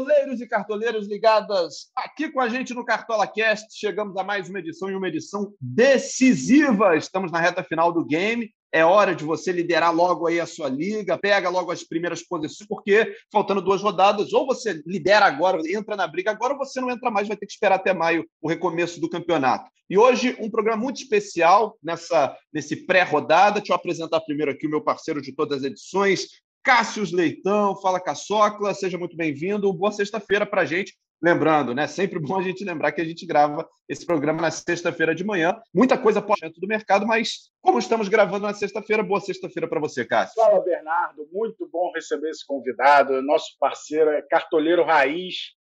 cartoleiros e cartoleiras ligadas aqui com a gente no Cartola Cast. Chegamos a mais uma edição e uma edição decisiva. Estamos na reta final do game. É hora de você liderar logo aí a sua liga, pega logo as primeiras posições, porque faltando duas rodadas, ou você lidera agora, entra na briga agora, ou você não entra mais, vai ter que esperar até maio o recomeço do campeonato. E hoje, um programa muito especial nessa nesse pré-rodada. Deixa eu apresentar primeiro aqui o meu parceiro de todas as edições, Cássius Leitão, fala Caçocla, seja muito bem-vindo. Boa sexta-feira para a gente. Lembrando, né? Sempre bom a gente lembrar que a gente grava esse programa na sexta-feira de manhã. Muita coisa pode dentro do mercado, mas como estamos gravando na sexta-feira, boa sexta-feira para você, Cássio. Fala, Bernardo. Muito bom receber esse convidado. Nosso parceiro é cartoleiro raiz.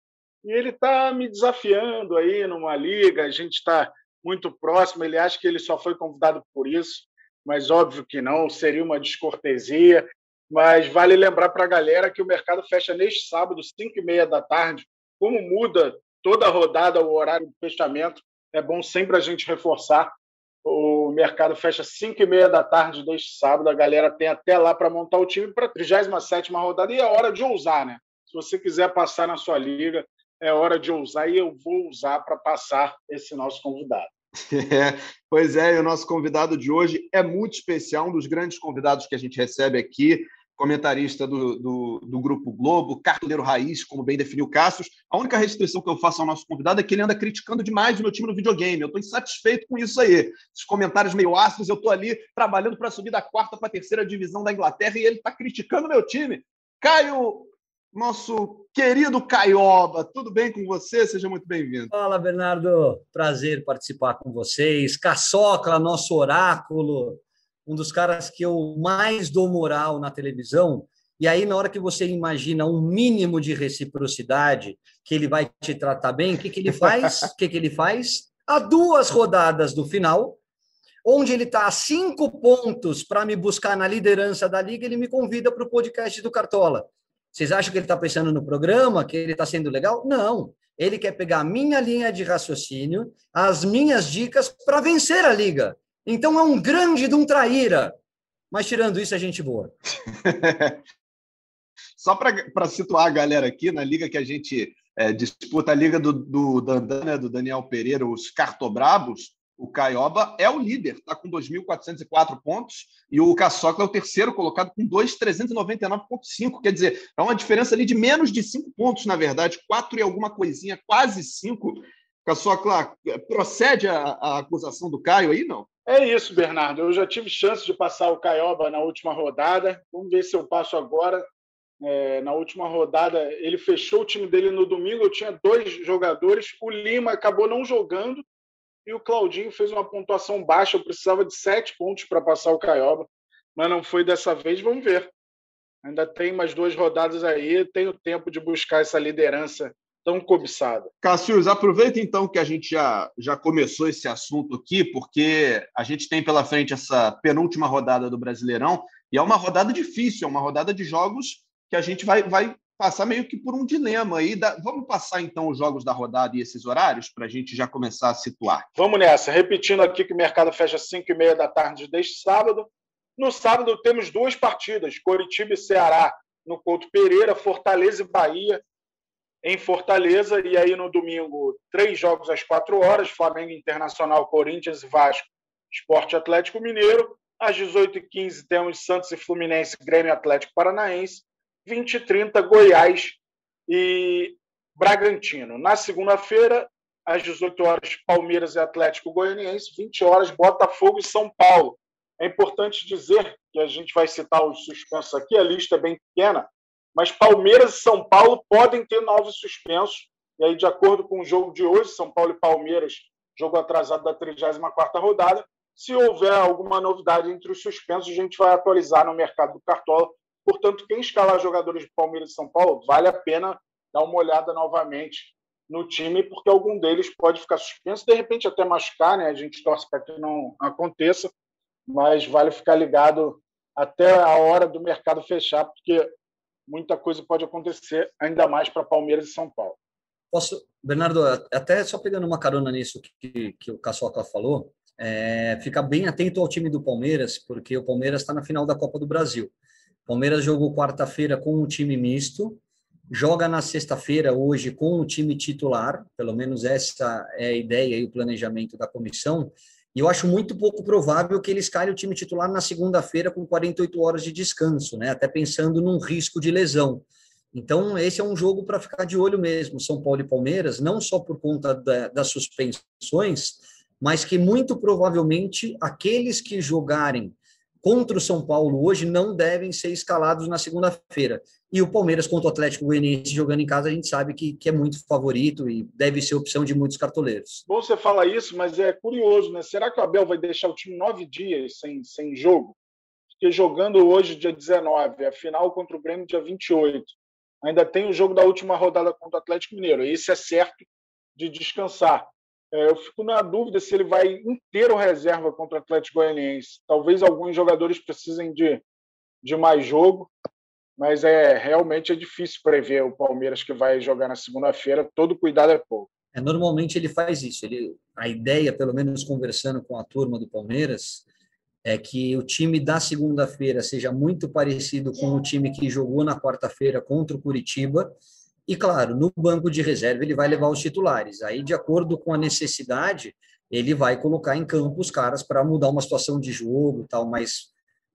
E ele está me desafiando aí numa liga. A gente está muito próximo. Ele acha que ele só foi convidado por isso, mas óbvio que não. Seria uma descortesia. Mas vale lembrar para a galera que o mercado fecha neste sábado, 5 e meia da tarde. Como muda toda a rodada o horário de fechamento, é bom sempre a gente reforçar. O mercado fecha 5 e meia da tarde deste sábado. A galera tem até lá para montar o time para a 37 rodada. E é hora de ousar, né? Se você quiser passar na sua liga, é hora de ousar. E eu vou usar para passar esse nosso convidado. É, pois é, e o nosso convidado de hoje é muito especial, um dos grandes convidados que a gente recebe aqui comentarista do, do, do, Grupo Globo, cartoleiro raiz, como bem definiu Cassius. A única restrição que eu faço ao nosso convidado é que ele anda criticando demais o meu time no videogame. Eu estou insatisfeito com isso aí. Os comentários meio ácidos, eu estou ali trabalhando para subir da quarta para a terceira divisão da Inglaterra e ele está criticando o meu time. Caio, nosso querido Caioba, tudo bem com você? Seja muito bem-vindo. Fala, Bernardo. Prazer participar com vocês. Caçocla, nosso oráculo um dos caras que eu mais dou moral na televisão. E aí, na hora que você imagina um mínimo de reciprocidade, que ele vai te tratar bem, o que, que ele faz? O que, que ele faz? Há duas rodadas do final, onde ele está a cinco pontos para me buscar na liderança da liga, ele me convida para o podcast do Cartola. Vocês acham que ele está pensando no programa, que ele está sendo legal? Não. Ele quer pegar a minha linha de raciocínio, as minhas dicas para vencer a liga. Então é um grande de um traíra. Mas tirando isso, é gente boa. Só para situar a galera aqui, na liga que a gente é, disputa, a liga do, do né, do Daniel Pereira, os Cartobrabos, o Caioba é o líder, está com 2.404 pontos, e o Caçocla é o terceiro colocado com 2.399,5. Quer dizer, é uma diferença ali de menos de 5 pontos, na verdade, 4 e alguma coisinha, quase 5. Caçocla, procede a, a acusação do Caio aí, não? É isso, Bernardo. Eu já tive chance de passar o Caioba na última rodada. Vamos ver se eu passo agora. É, na última rodada, ele fechou o time dele no domingo. Eu tinha dois jogadores. O Lima acabou não jogando e o Claudinho fez uma pontuação baixa. Eu precisava de sete pontos para passar o Caioba, mas não foi dessa vez. Vamos ver. Ainda tem mais duas rodadas aí. Tenho tempo de buscar essa liderança tão cobiçada. Cassius, aproveita então que a gente já, já começou esse assunto aqui, porque a gente tem pela frente essa penúltima rodada do Brasileirão, e é uma rodada difícil, é uma rodada de jogos que a gente vai, vai passar meio que por um dilema aí. Da... Vamos passar então os jogos da rodada e esses horários para a gente já começar a situar. Vamos nessa. Repetindo aqui que o mercado fecha às 5 e meia da tarde deste sábado. No sábado temos duas partidas: Coritiba e Ceará no Couto Pereira, Fortaleza e Bahia em Fortaleza. E aí no domingo, três jogos às quatro horas: Flamengo Internacional, Corinthians Vasco, Esporte Atlético Mineiro. Às 18h15 temos Santos e Fluminense, Grêmio Atlético Paranaense. 20 e 30, Goiás e Bragantino. Na segunda-feira, às 18 horas, Palmeiras e Atlético Goianiense. 20 horas, Botafogo e São Paulo. É importante dizer que a gente vai citar os suspensos aqui, a lista é bem pequena, mas Palmeiras e São Paulo podem ter novos suspensos. E aí, de acordo com o jogo de hoje, São Paulo e Palmeiras, jogo atrasado da 34ª rodada, se houver alguma novidade entre os suspensos, a gente vai atualizar no mercado do Cartola. Portanto, quem escalar jogadores de Palmeiras e São Paulo, vale a pena dar uma olhada novamente no time, porque algum deles pode ficar suspenso, de repente até machucar, né? A gente torce para que não aconteça, mas vale ficar ligado até a hora do mercado fechar, porque muita coisa pode acontecer, ainda mais para Palmeiras e São Paulo. Posso, Bernardo, até só pegando uma carona nisso que, que o Caçoca falou, é, bem atento ao time do Palmeiras, porque o Palmeiras está na final da Copa do Brasil. O Palmeiras jogou quarta-feira com um time misto, joga na sexta-feira hoje com o time titular, pelo menos essa é a ideia e o planejamento da comissão, e eu acho muito pouco provável que eles escalhem o time titular na segunda-feira com 48 horas de descanso, né? até pensando num risco de lesão. Então, esse é um jogo para ficar de olho mesmo, São Paulo e Palmeiras, não só por conta da, das suspensões, mas que muito provavelmente aqueles que jogarem contra o São Paulo hoje não devem ser escalados na segunda-feira. E o Palmeiras contra o Atlético Goianiense jogando em casa, a gente sabe que, que é muito favorito e deve ser opção de muitos cartoleiros. Bom você fala isso, mas é curioso, né? Será que o Abel vai deixar o time nove dias sem, sem jogo? Porque jogando hoje, dia 19, a final contra o Grêmio, dia 28. Ainda tem o jogo da última rodada contra o Atlético Mineiro. Esse é certo de descansar. É, eu fico na dúvida se ele vai inteiro reserva contra o Atlético Goianiense. Talvez alguns jogadores precisem de, de mais jogo mas é realmente é difícil prever o Palmeiras que vai jogar na segunda-feira. Todo cuidado é pouco. É, normalmente ele faz isso. Ele, a ideia, pelo menos conversando com a turma do Palmeiras, é que o time da segunda-feira seja muito parecido com o time que jogou na quarta-feira contra o Curitiba. E, claro, no banco de reserva ele vai levar os titulares. Aí, de acordo com a necessidade, ele vai colocar em campo os caras para mudar uma situação de jogo tal. Mas,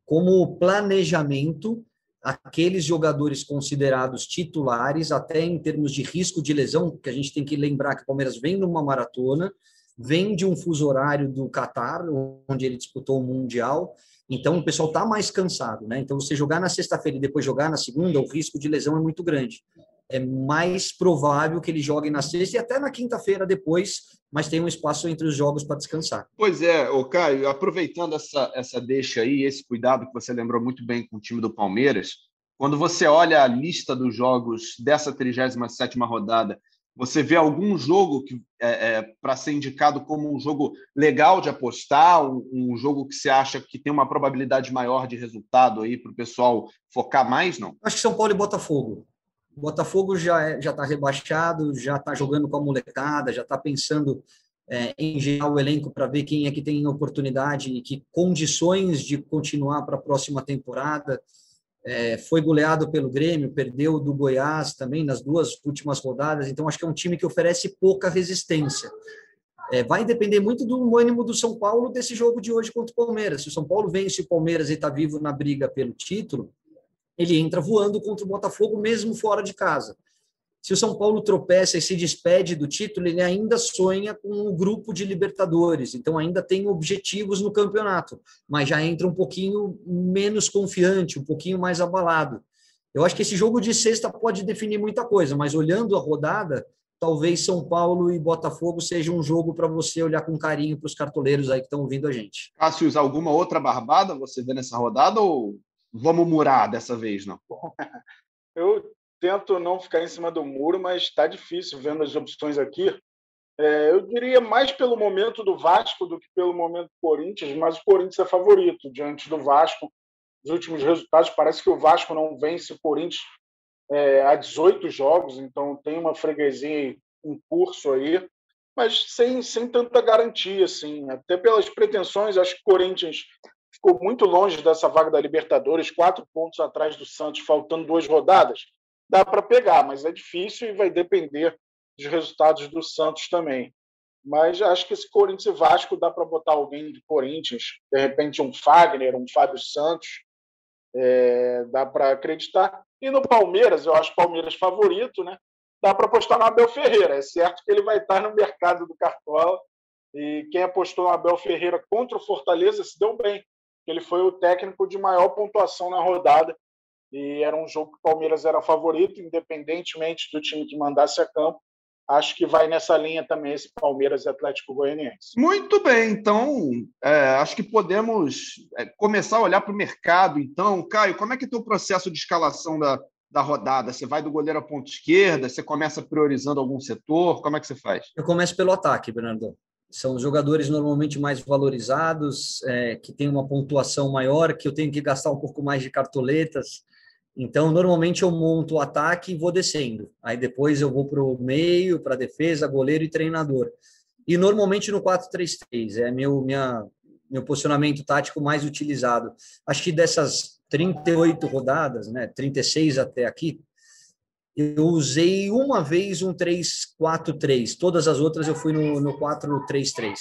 como planejamento, aqueles jogadores considerados titulares, até em termos de risco de lesão, que a gente tem que lembrar que o Palmeiras vem numa maratona, vem de um fuso horário do Catar, onde ele disputou o Mundial, então o pessoal está mais cansado, né? Então você jogar na sexta-feira e depois jogar na segunda, o risco de lesão é muito grande. É mais provável que ele jogue na sexta e até na quinta-feira depois, mas tem um espaço entre os jogos para descansar. Pois é, o Caio, aproveitando essa, essa deixa aí, esse cuidado que você lembrou muito bem com o time do Palmeiras, quando você olha a lista dos jogos dessa 37ª rodada, você vê algum jogo que é, é, para ser indicado como um jogo legal de apostar, um, um, jogo que você acha que tem uma probabilidade maior de resultado aí para o pessoal focar mais, não? Acho que São Paulo e Botafogo. O Botafogo já é, está rebaixado, já está jogando com a molecada, já está pensando é, em gerar o elenco para ver quem é que tem oportunidade e que condições de continuar para a próxima temporada. É, foi goleado pelo Grêmio, perdeu do Goiás também nas duas últimas rodadas, então acho que é um time que oferece pouca resistência. É, vai depender muito do ânimo do São Paulo desse jogo de hoje contra o Palmeiras. Se o São Paulo vence o Palmeiras e está vivo na briga pelo título, ele entra voando contra o Botafogo, mesmo fora de casa. Se o São Paulo tropeça e se despede do título, ele ainda sonha com um grupo de Libertadores, então ainda tem objetivos no campeonato, mas já entra um pouquinho menos confiante, um pouquinho mais abalado. Eu acho que esse jogo de sexta pode definir muita coisa, mas olhando a rodada, talvez São Paulo e Botafogo seja um jogo para você olhar com carinho para os cartoleiros aí que estão ouvindo a gente. Cássio, alguma outra barbada você vê nessa rodada ou vamos murar dessa vez, não? Eu tento não ficar em cima do muro, mas está difícil vendo as opções aqui. É, eu diria mais pelo momento do Vasco do que pelo momento do Corinthians, mas o Corinthians é favorito diante do Vasco. Os últimos resultados parece que o Vasco não vence o Corinthians é, há 18 jogos, então tem uma freguesia em curso aí, mas sem, sem tanta garantia, assim. Até pelas pretensões, acho que o Corinthians ficou muito longe dessa vaga da Libertadores, quatro pontos atrás do Santos, faltando duas rodadas. Dá para pegar, mas é difícil e vai depender dos resultados do Santos também. Mas acho que esse Corinthians e Vasco dá para botar alguém de Corinthians, de repente um Fagner, um Fábio Santos, é, dá para acreditar. E no Palmeiras, eu acho Palmeiras favorito, né? Dá para apostar no Abel Ferreira. É certo que ele vai estar no mercado do Cartola. E quem apostou no Abel Ferreira contra o Fortaleza se deu bem ele foi o técnico de maior pontuação na rodada e era um jogo que o Palmeiras era favorito, independentemente do time que mandasse a campo. Acho que vai nessa linha também esse Palmeiras e Atlético Goianiense. Muito bem, então é, acho que podemos é, começar a olhar para o mercado. Então, Caio, como é que é o processo de escalação da, da rodada? Você vai do goleiro à ponta esquerda? Você começa priorizando algum setor? Como é que você faz? Eu começo pelo ataque, Bernardo são os jogadores normalmente mais valorizados, é, que têm uma pontuação maior, que eu tenho que gastar um pouco mais de cartoletas. Então, normalmente eu monto o ataque e vou descendo. Aí depois eu vou para o meio, para defesa, goleiro e treinador. E normalmente no 4-3-3 é meu, minha, meu posicionamento tático mais utilizado. Acho que dessas 38 rodadas, né, 36 até aqui, Eu usei uma vez um 3-4-3, todas as outras eu fui no, no 4-3-3.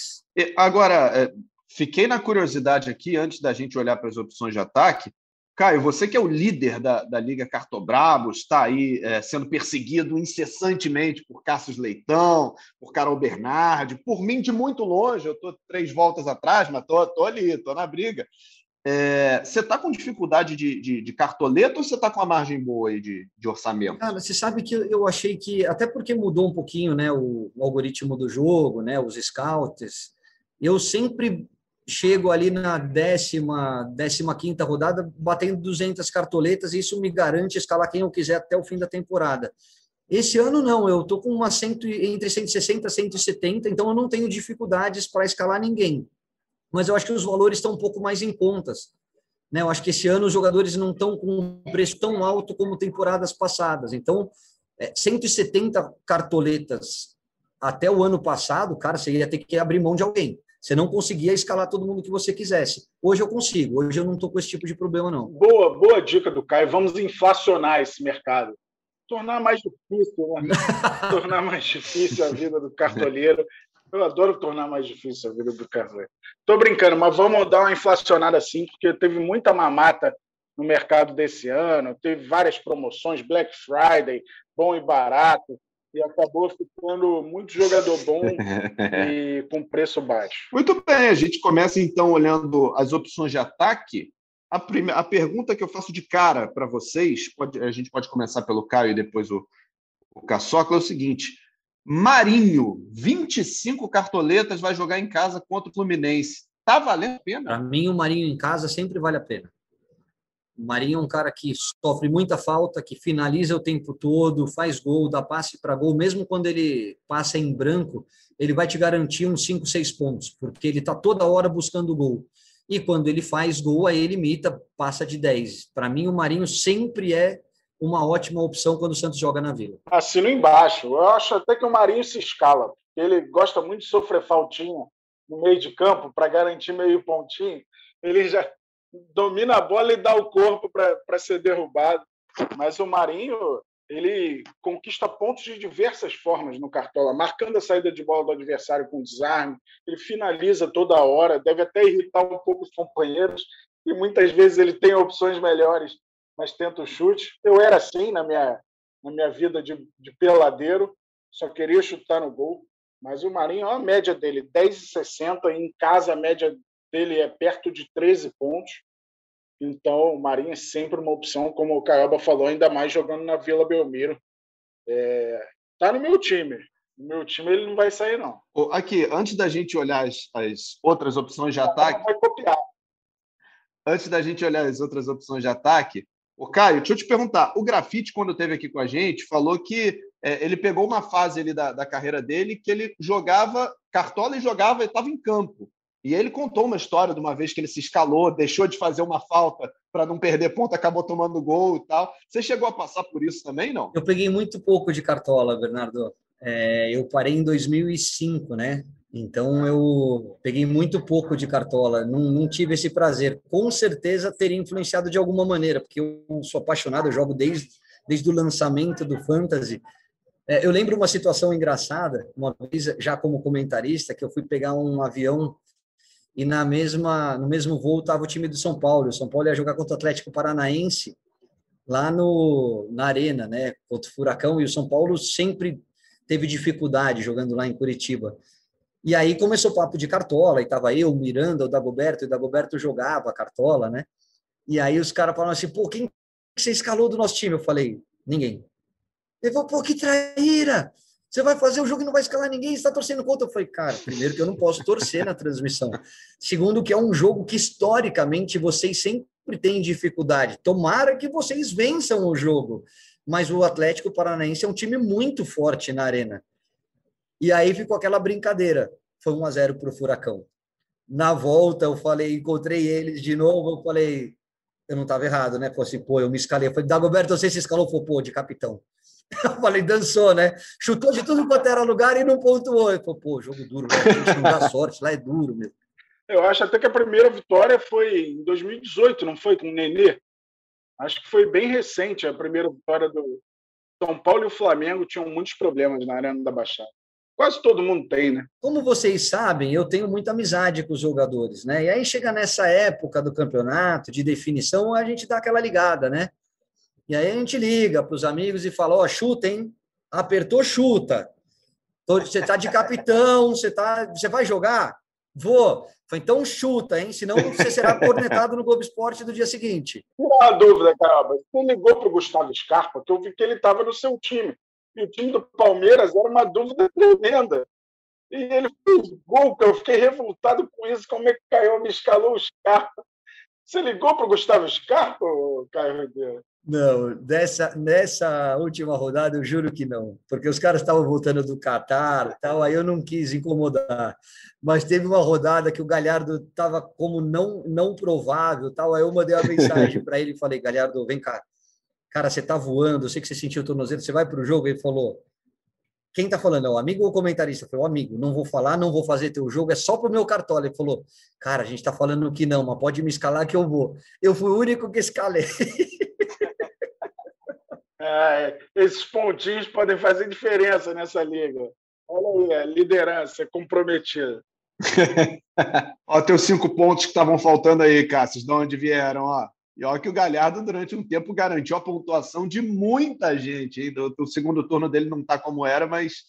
Agora, é, fiquei na curiosidade aqui, antes da gente olhar para as opções de ataque. Caio, você que é o líder da, da Liga Cartobrabos, está aí é, sendo perseguido incessantemente por Cassius Leitão, por Carol Bernardi, por mim de muito longe, eu estou três voltas atrás, mas estou ali, estou na briga. É, você está com dificuldade de, de, de, cartoleta ou você está com uma margem boa aí de, de orçamento? Cara, você sabe que eu achei que, até porque mudou um pouquinho né, o, o algoritmo do jogo, né, os scouts, eu sempre chego ali na décima, décima quinta rodada batendo 200 cartoletas e isso me garante escalar quem eu quiser até o fim da temporada. Esse ano não, eu estou com uma cento, entre 160 e 170, então eu não tenho dificuldades para escalar ninguém mas eu acho que os valores estão um pouco mais em contas. Né? Eu acho que esse ano os jogadores não estão com um preço tão alto como temporadas passadas. Então, é, 170 cartoletas até o ano passado, cara, você ia ter que abrir mão de alguém. Você não conseguia escalar todo mundo que você quisesse. Hoje eu consigo. Hoje eu não estou com esse tipo de problema, não. Boa, boa dica do Caio. Vamos inflacionar esse mercado. Tornar mais difícil, né? Tornar mais difícil a vida do cartoleiro. Eu adoro tornar mais difícil a vida do cartoleiro. Tô brincando, mas vamos dar uma inflacionada assim, porque teve muita mamata no mercado desse ano, teve várias promoções, Black Friday, bom e barato, e acabou ficando muito jogador bom e com preço baixo. Muito bem, a gente começa então olhando as opções de ataque. A, primeira, a pergunta que eu faço de cara para vocês, pode, a gente pode começar pelo Caio e depois o, o Caçocla, é o seguinte: Marinho, 25 cartoletas, vai jogar em casa contra o Fluminense. Tá valendo a pena? Para mim, o Marinho em casa sempre vale a pena. O Marinho é um cara que sofre muita falta, que finaliza o tempo todo, faz gol, dá passe para gol, mesmo quando ele passa em branco, ele vai te garantir uns 5, 6 pontos, porque ele está toda hora buscando gol. E quando ele faz gol, aí ele imita, passa de 10. Para mim, o Marinho sempre é uma ótima opção quando o Santos joga na Vila. Assino embaixo. Eu acho até que o Marinho se escala. Ele gosta muito de sofrer faltinha no meio de campo para garantir meio pontinho. Ele já domina a bola e dá o corpo para ser derrubado. Mas o Marinho ele conquista pontos de diversas formas no Cartola, marcando a saída de bola do adversário com desarme, ele finaliza toda hora, deve até irritar um pouco os companheiros, e muitas vezes ele tem opções melhores mas tento o chute. Eu era assim na minha, na minha vida de, de peladeiro, só queria chutar no gol. Mas o Marinho, a média dele, 10,60. Em casa, a média dele é perto de 13 pontos. Então, o Marinho é sempre uma opção, como o Caioba falou, ainda mais jogando na Vila Belmiro. É, tá no meu time. No meu time ele não vai sair, não. Aqui, antes da gente olhar as, as outras opções de ataque. Vai copiar. Antes da gente olhar as outras opções de ataque, Ô, Caio, deixa eu te perguntar. O Grafite, quando esteve aqui com a gente, falou que é, ele pegou uma fase ali da, da carreira dele que ele jogava cartola e jogava e estava em campo. E ele contou uma história de uma vez que ele se escalou, deixou de fazer uma falta para não perder ponto, acabou tomando gol e tal. Você chegou a passar por isso também, não? Eu peguei muito pouco de cartola, Bernardo. É, eu parei em 2005, né? Então eu peguei muito pouco de cartola, não, não, tive esse prazer. Com certeza teria influenciado de alguma maneira, porque eu sou apaixonado, eu jogo desde, desde o lançamento do Fantasy. É, eu lembro uma situação engraçada, uma vez já como comentarista, que eu fui pegar um avião e na mesma no mesmo voo estava o time do São Paulo. O São Paulo ia jogar contra o Atlético Paranaense lá no na arena, né, contra o Furacão e o São Paulo sempre teve dificuldade jogando lá em Curitiba. E aí começou o papo de cartola, e tava eu, Miranda, o Dagoberto, e o Dagoberto jogava cartola, né? E aí os caras falaram assim, pô, quem você escalou do nosso time? Eu falei, ninguém. Ele falou, pô, que traíra! Você vai fazer o jogo e não vai escalar ninguém, está torcendo contra. Eu falei, cara, primeiro que eu não posso torcer na transmissão. Segundo, que é um jogo que historicamente vocês sempre têm dificuldade. Tomara que vocês vençam o jogo. Mas o Atlético Paranaense é um time muito forte na arena. E aí ficou aquela brincadeira. Foi 1 a 0 para o Furacão. Na volta, eu falei, encontrei eles de novo, eu falei, eu não estava errado, né? Falei assim, pô, eu me escalei. Eu falei, Dagoberto, você se escalou? Falei, pô, de capitão. Eu falei, dançou, né? Chutou de tudo quanto era lugar e não pontuou. Eu falei, pô, jogo duro, né? a gente não dá sorte, lá é duro mesmo. Eu acho até que a primeira vitória foi em 2018, não foi? Com o Nenê. Acho que foi bem recente a primeira vitória do, São Paulo e o Flamengo tinham muitos problemas na Arena da Baixada. Quase todo mundo tem, né? Como vocês sabem, eu tenho muita amizade com os jogadores, né? E aí chega nessa época do campeonato, de definição, a gente dá aquela ligada, né? E aí a gente liga para os amigos e fala: Ó, oh, chuta, hein? Apertou, chuta. Você está de capitão, você, tá, você vai jogar? Vou. Então chuta, hein? Senão você será cornetado no Globo Esporte do dia seguinte. Uma dúvida, Caramba. Você ligou para o Gustavo Scarpa, que eu vi que ele estava no seu time. E o time do Palmeiras era uma dúvida tremenda. E ele fez gol, que eu fiquei revoltado com isso. Como é que caiu, me escalou o Scarpa? Você ligou para o Gustavo Scarpa, Caio Ribeiro? Não, dessa, nessa última rodada eu juro que não, porque os caras estavam voltando do Catar tal, aí eu não quis incomodar. Mas teve uma rodada que o Galhardo estava como não não provável, tal, aí eu mandei uma mensagem para ele e falei: Galhardo, vem cá, cara, você está voando, eu sei que você sentiu o tornozelo, você vai para o jogo? Ele falou: quem está falando? É o amigo ou o comentarista? Falei, o amigo, não vou falar, não vou fazer teu jogo, é só para o meu cartola. Ele falou, cara, a gente está falando que não, mas pode me escalar que eu vou. Eu fui o único que escalei. É, esses pontinhos podem fazer diferença nessa liga. Olha aí, a liderança comprometida. ó, teus cinco pontos que estavam faltando aí, Cássio, de onde vieram, ó. E olha que o Galhardo, durante um tempo, garantiu a pontuação de muita gente. Do segundo turno dele não está como era, mas.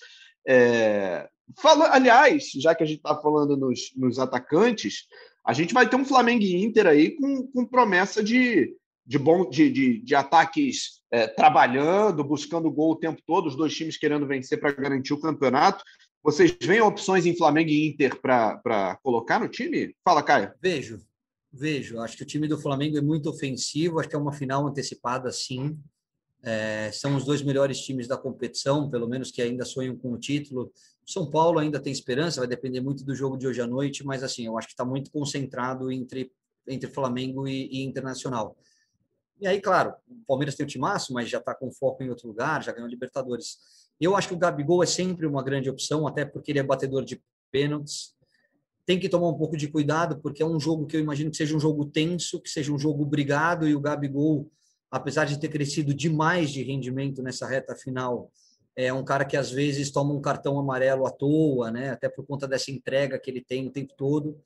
É... Fala, aliás, já que a gente está falando nos, nos, atacantes, a gente vai ter um Flamengo e Inter aí com, com promessa de, de, bom, de, de, de ataques é, trabalhando, buscando gol o tempo todo, os dois times querendo vencer para garantir o campeonato. Vocês veem opções em Flamengo e Inter para colocar no time? Fala, Caio. Vejo, vejo. Acho que o time do Flamengo é muito ofensivo, acho que é uma final antecipada, sim. É, são os dois melhores times da competição, pelo menos que ainda sonham com o título. São Paulo ainda tem esperança, vai depender muito do jogo de hoje à noite, mas assim, eu acho que está muito concentrado entre, entre Flamengo e, e Internacional. E aí, claro, o Palmeiras tem o timaço, mas já está com foco em outro lugar, já ganhou Libertadores. Eu acho que o Gabigol é sempre uma grande opção, até porque ele é batedor de pênaltis. Tem que tomar um pouco de cuidado, porque é um jogo que eu imagino que seja um jogo tenso, que seja um jogo brigado, e o Gabigol, apesar de ter crescido demais de rendimento nessa reta final, é um cara que às vezes toma um cartão amarelo à toa, né? Até por conta dessa entrega que ele tem o tempo todo.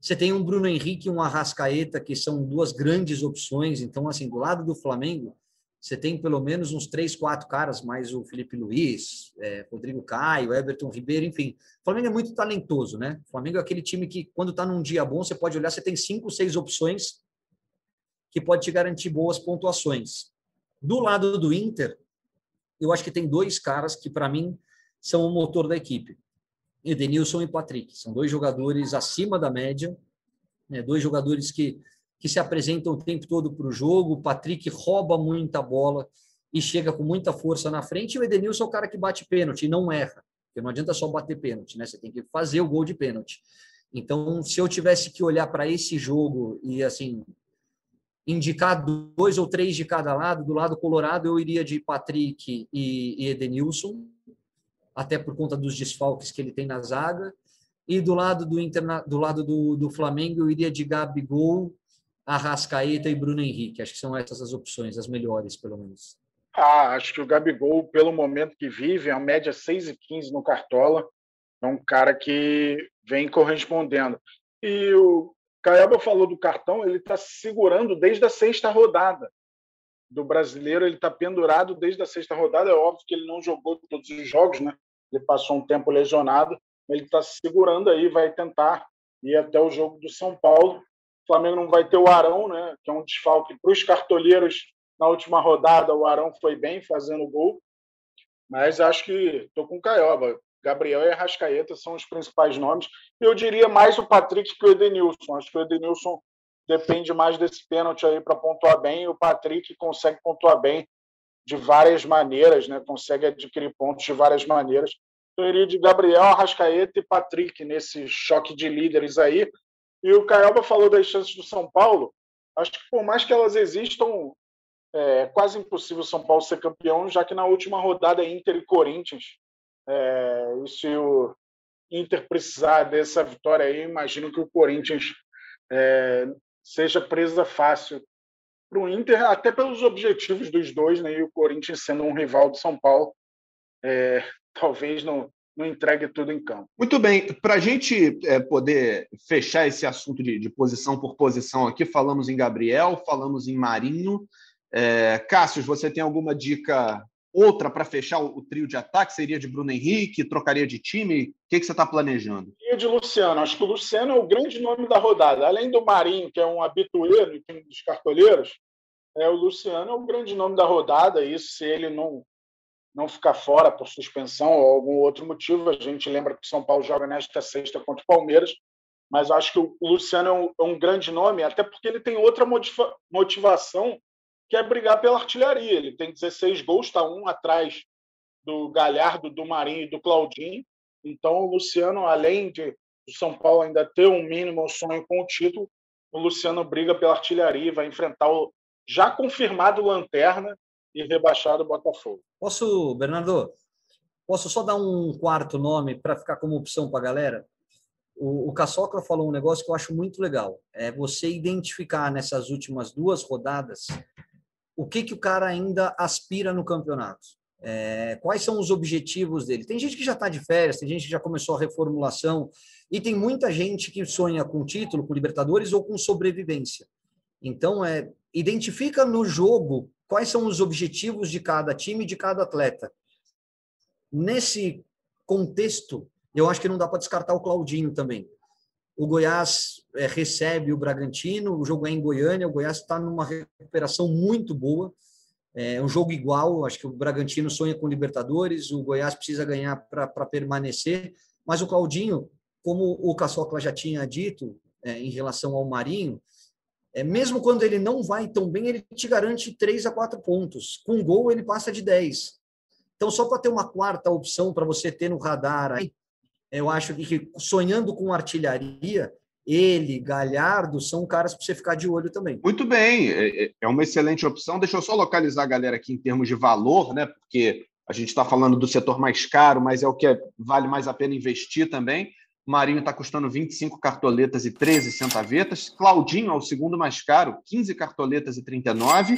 Você tem um Bruno Henrique e um Arrascaeta, que são duas grandes opções. Então, assim, do lado do Flamengo, você tem pelo menos uns três, quatro caras, mais o Felipe Luiz, é, Rodrigo Caio, Everton Ribeiro, enfim. O Flamengo é muito talentoso, né? O Flamengo é aquele time que, quando está num dia bom, você pode olhar, você tem cinco, seis opções que pode te garantir boas pontuações. Do lado do Inter, eu acho que tem dois caras que, para mim, são o motor da equipe. Edenilson e Patrick. São dois jogadores acima da média, né? dois jogadores que, que se apresentam o tempo todo para o jogo. O Patrick rouba muita bola e chega com muita força na frente. E o Edenilson é o cara que bate pênalti e não erra. Porque não adianta só bater pênalti, né? Você tem que fazer o gol de pênalti. Então, se eu tivesse que olhar para esse jogo e assim indicar dois ou três de cada lado, do lado colorado eu iria de Patrick e, Edenilson até por conta dos desfalques que ele tem na zaga. E do lado do, Interna... do, lado do, do Flamengo, eu iria de Gabigol, Arrascaeta e Bruno Henrique. Acho que são essas as opções, as melhores, pelo menos. Ah, acho que o Gabigol, pelo momento que vive, é a média 6 e 15 no Cartola. É um cara que vem correspondendo. E o Caiaba falou do cartão, ele está segurando desde a sexta rodada do brasileiro, ele está pendurado desde a sexta rodada. É óbvio que ele não jogou todos os jogos, né? Ele passou um tempo lesionado, ele está se segurando aí, vai tentar ir até o jogo do São Paulo. O Flamengo não vai ter o Arão, né? Que é um desfalque para os cartoleiros. Na última rodada, o Arão foi bem fazendo gol, mas acho que estou com o Caioba. Gabriel e Arrascaeta são os principais nomes. Eu diria mais o Patrick que o Edenilson. Acho que o Edenilson depende mais desse pênalti aí para pontuar bem. O Patrick consegue pontuar bem de várias maneiras, né? consegue adquirir pontos de várias maneiras. Então, eu iria de Gabriel, Arrascaeta e Patrick nesse choque de líderes aí. E o Caioba falou das chances do São Paulo. Acho que por mais que elas existam, é quase impossível o São Paulo ser campeão, já que na última rodada é Inter e Corinthians. É, e se o Inter precisar dessa vitória aí, imagino que o Corinthians é, seja presa fácil para o Inter, até pelos objetivos dos dois, né? E o Corinthians sendo um rival de São Paulo, é, talvez não, não entregue tudo em campo. Muito bem, para a gente é, poder fechar esse assunto de, de, posição por posição aqui, falamos em Gabriel, falamos em Marinho. É, Cássio, você tem alguma dica outra para fechar o, o, trio de ataque? Seria de Bruno Henrique? Trocaria de time? O que, que você está planejando? E de Luciano. Acho que o Luciano é o grande nome da rodada. Além do Marinho, que é um habituê no time dos cartoleiros, é, o Luciano é o grande nome da rodada. Isso se ele não não ficar fora por suspensão ou algum outro motivo. A gente lembra que o São Paulo joga nesta sexta contra o Palmeiras, mas acho que o Luciano é um, é um grande nome, até porque ele tem outra motivação, que é brigar pela artilharia. Ele tem 16 gols, está um atrás do Galhardo, do Marinho e do Claudinho. Então, o Luciano, além de o São Paulo ainda ter um mínimo sonho com o título, o Luciano briga pela artilharia e vai enfrentar o já confirmado Lanterna, e rebaixado o Botafogo. Posso, Bernardo, posso só dar um quarto nome para ficar como opção para a galera? O, o Caçocla falou um negócio que eu acho muito legal. É você identificar nessas últimas duas rodadas o que, que o cara ainda aspira no campeonato. É, quais são os objetivos dele? Tem gente que já está de férias, tem gente que já começou a reformulação, e tem muita gente que sonha com título, com Libertadores ou com sobrevivência. Então, é, identifica no jogo quais são os objetivos de cada time, de cada atleta. Nesse contexto, eu acho que não dá para descartar o Claudinho também. O Goiás é, recebe o Bragantino, o jogo é em Goiânia, o Goiás está numa recuperação muito boa. É um jogo igual, acho que o Bragantino sonha com Libertadores, o Goiás precisa ganhar para permanecer, mas o Claudinho, como o Caçocla já tinha dito é, em relação ao Marinho, é, mesmo quando ele não vai tão bem, ele te garante 3 a 4 pontos. Com gol, ele passa de 10. Então, só para ter uma quarta opção para você ter no radar aí, eu acho que sonhando com artilharia, ele, Galhardo, são caras para você ficar de olho também. Muito bem, é, é, é uma excelente opção. Deixa eu só localizar a galera aqui em termos de valor, né? Porque a gente está falando do setor mais caro, mas é o que vale mais a pena investir também. Marinho está custando 25 cartoletas e 13 centavetas. Claudinho é o segundo mais caro, 15 cartoletas e 39.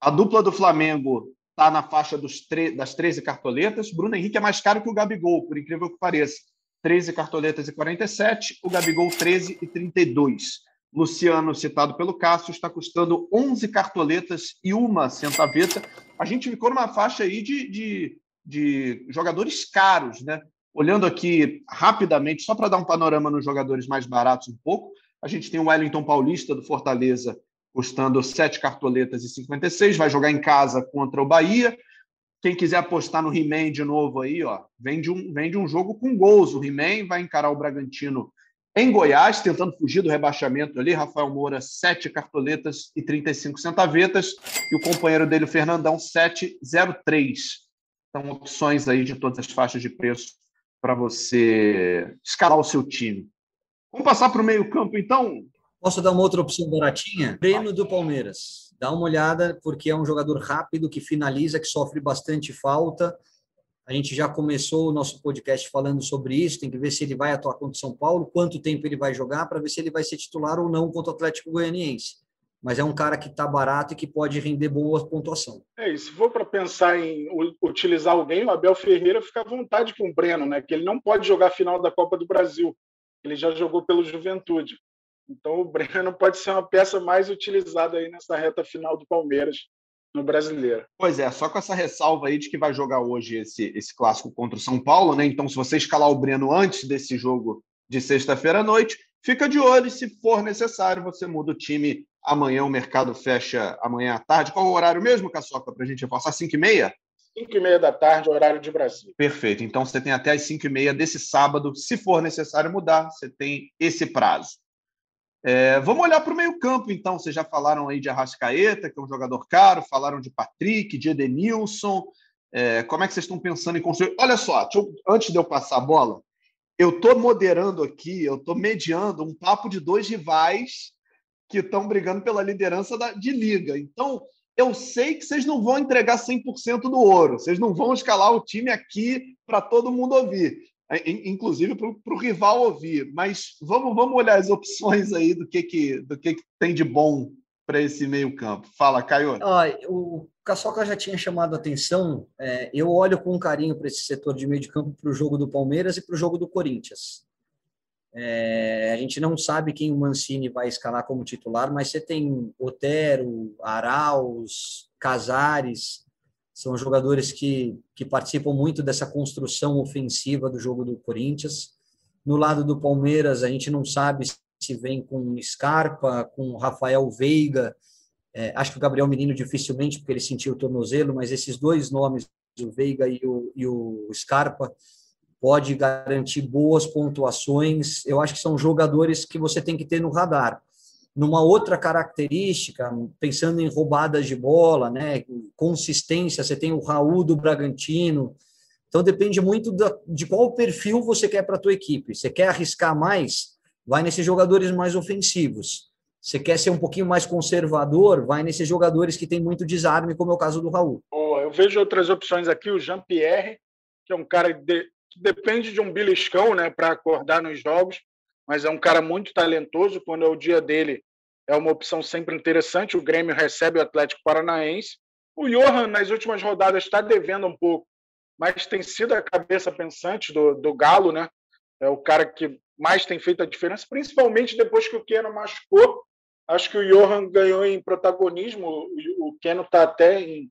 A dupla do Flamengo está na faixa das 13 cartoletas. Bruno Henrique é mais caro que o Gabigol, por incrível que pareça. 13 cartoletas e 47, o Gabigol 13 e 32. Luciano, citado pelo Cássio, está custando 11 cartoletas e uma centaveta. A gente ficou numa faixa aí de, de, de jogadores caros, né? Olhando aqui rapidamente, só para dar um panorama nos jogadores mais baratos um pouco, a gente tem o Wellington Paulista do Fortaleza custando 7 cartoletas e 56, vai jogar em casa contra o Bahia. Quem quiser apostar no He-Man de novo aí, ó, vem de um, vem de um jogo com gols. O He-Man vai encarar o Bragantino em Goiás, tentando fugir do rebaixamento ali. Rafael Moura, 7 cartoletas e 35 centavetas. E o companheiro dele, o Fernandão, 7,03. São opções aí de todas as faixas de preço para você escalar o seu time. Vamos passar para o meio-campo, então? Posso dar uma outra opção baratinha? Breno do Palmeiras. Dá uma olhada, porque é um jogador rápido, que finaliza, que sofre bastante falta. A gente já começou o nosso podcast falando sobre isso. Tem que ver se ele vai atuar contra o São Paulo, quanto tempo ele vai jogar, para ver se ele vai ser titular ou não contra o Atlético Goianiense mas é um cara que está barato e que pode render boa pontuação. É, e se for para pensar em utilizar alguém, o Abel Ferreira fica à vontade com o Breno, né? Que ele não pode jogar a final da Copa do Brasil. Ele já jogou pelo Juventude. Então o Breno pode ser uma peça mais utilizada aí nessa reta final do Palmeiras no Brasileiro. Pois é, só com essa ressalva aí de que vai jogar hoje esse, esse clássico contra o São Paulo, né? Então, se você escalar o Breno antes desse jogo de sexta-feira à noite, fica de olho e, se for necessário, você muda o time Amanhã o mercado fecha amanhã à tarde. Qual o horário mesmo, Caçoca, para a gente reforçar? 5 e meia? 5 e meia da tarde, horário de Brasil. Perfeito. Então você tem até as 5 e meia desse sábado. Se for necessário mudar, você tem esse prazo. É, vamos olhar para o meio-campo, então. Vocês já falaram aí de Arrascaeta, que é um jogador caro, falaram de Patrick, de Edenilson. É, como é que vocês estão pensando em construir? Olha só, eu, antes de eu passar a bola, eu estou moderando aqui, eu estou mediando um papo de dois rivais que estão brigando pela liderança da, de liga. Então, eu sei que vocês não vão entregar 100% do ouro, vocês não vão escalar o time aqui para todo mundo ouvir, é, inclusive para o rival ouvir. Mas vamos, vamos olhar as opções aí do que, que, do que, que tem de bom para esse meio-campo? Fala, Caio. o Caçoca já tinha chamado a atenção. É, eu olho com carinho para esse setor de meio de campo para o jogo do Palmeiras e para o jogo do Corinthians. É, a gente não sabe quem o Mancini vai escalar como titular, mas você tem Otero, Arauz, Casares, são jogadores que, que participam muito dessa construção ofensiva do jogo do Corinthians. No lado do Palmeiras, a gente não sabe se vem com Scarpa, com Rafael Veiga. É, acho que o Gabriel Menino dificilmente, porque ele sentiu o tornozelo, mas esses dois nomes, o Veiga e o, e o Scarpa, pode garantir boas pontuações. Eu acho que são jogadores que você tem que ter no radar. Numa outra característica, pensando em roubadas de bola, né, consistência, você tem o Raul do Bragantino. Então depende muito de qual perfil você quer para a tua equipe. Você quer arriscar mais? Vai nesses jogadores mais ofensivos. Você quer ser um pouquinho mais conservador? Vai nesses jogadores que têm muito desarme, como é o caso do Raul. Oh, eu vejo outras opções aqui. O Jean-Pierre, que é um cara de, depende de um beliscão né, para acordar nos jogos, mas é um cara muito talentoso. Quando é o dia dele, é uma opção sempre interessante. O Grêmio recebe o Atlético Paranaense. O Johan, nas últimas rodadas, está devendo um pouco, mas tem sido a cabeça pensante do, do Galo, né? É o cara que mais tem feito a diferença, principalmente depois que o Keno machucou. Acho que o Johan ganhou em protagonismo. O Keno está até em,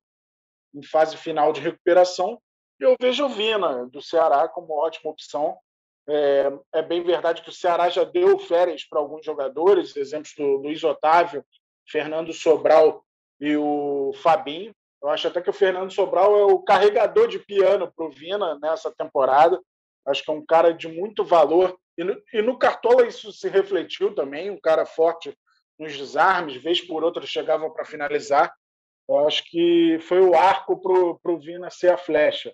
em fase final de recuperação eu vejo o Vina, do Ceará, como ótima opção. É, é, bem verdade que o Ceará já deu férias para alguns jogadores, exemplos do Luiz Otávio, Fernando Sobral e o Fabinho. Eu acho até que o Fernando Sobral é o carregador de piano para o Vina nessa temporada. Acho que é um cara de muito valor. E no, e no Cartola isso se refletiu também, um cara forte nos desarmes, vez por outra chegava para finalizar. Eu acho que foi o arco para o Vina ser a flecha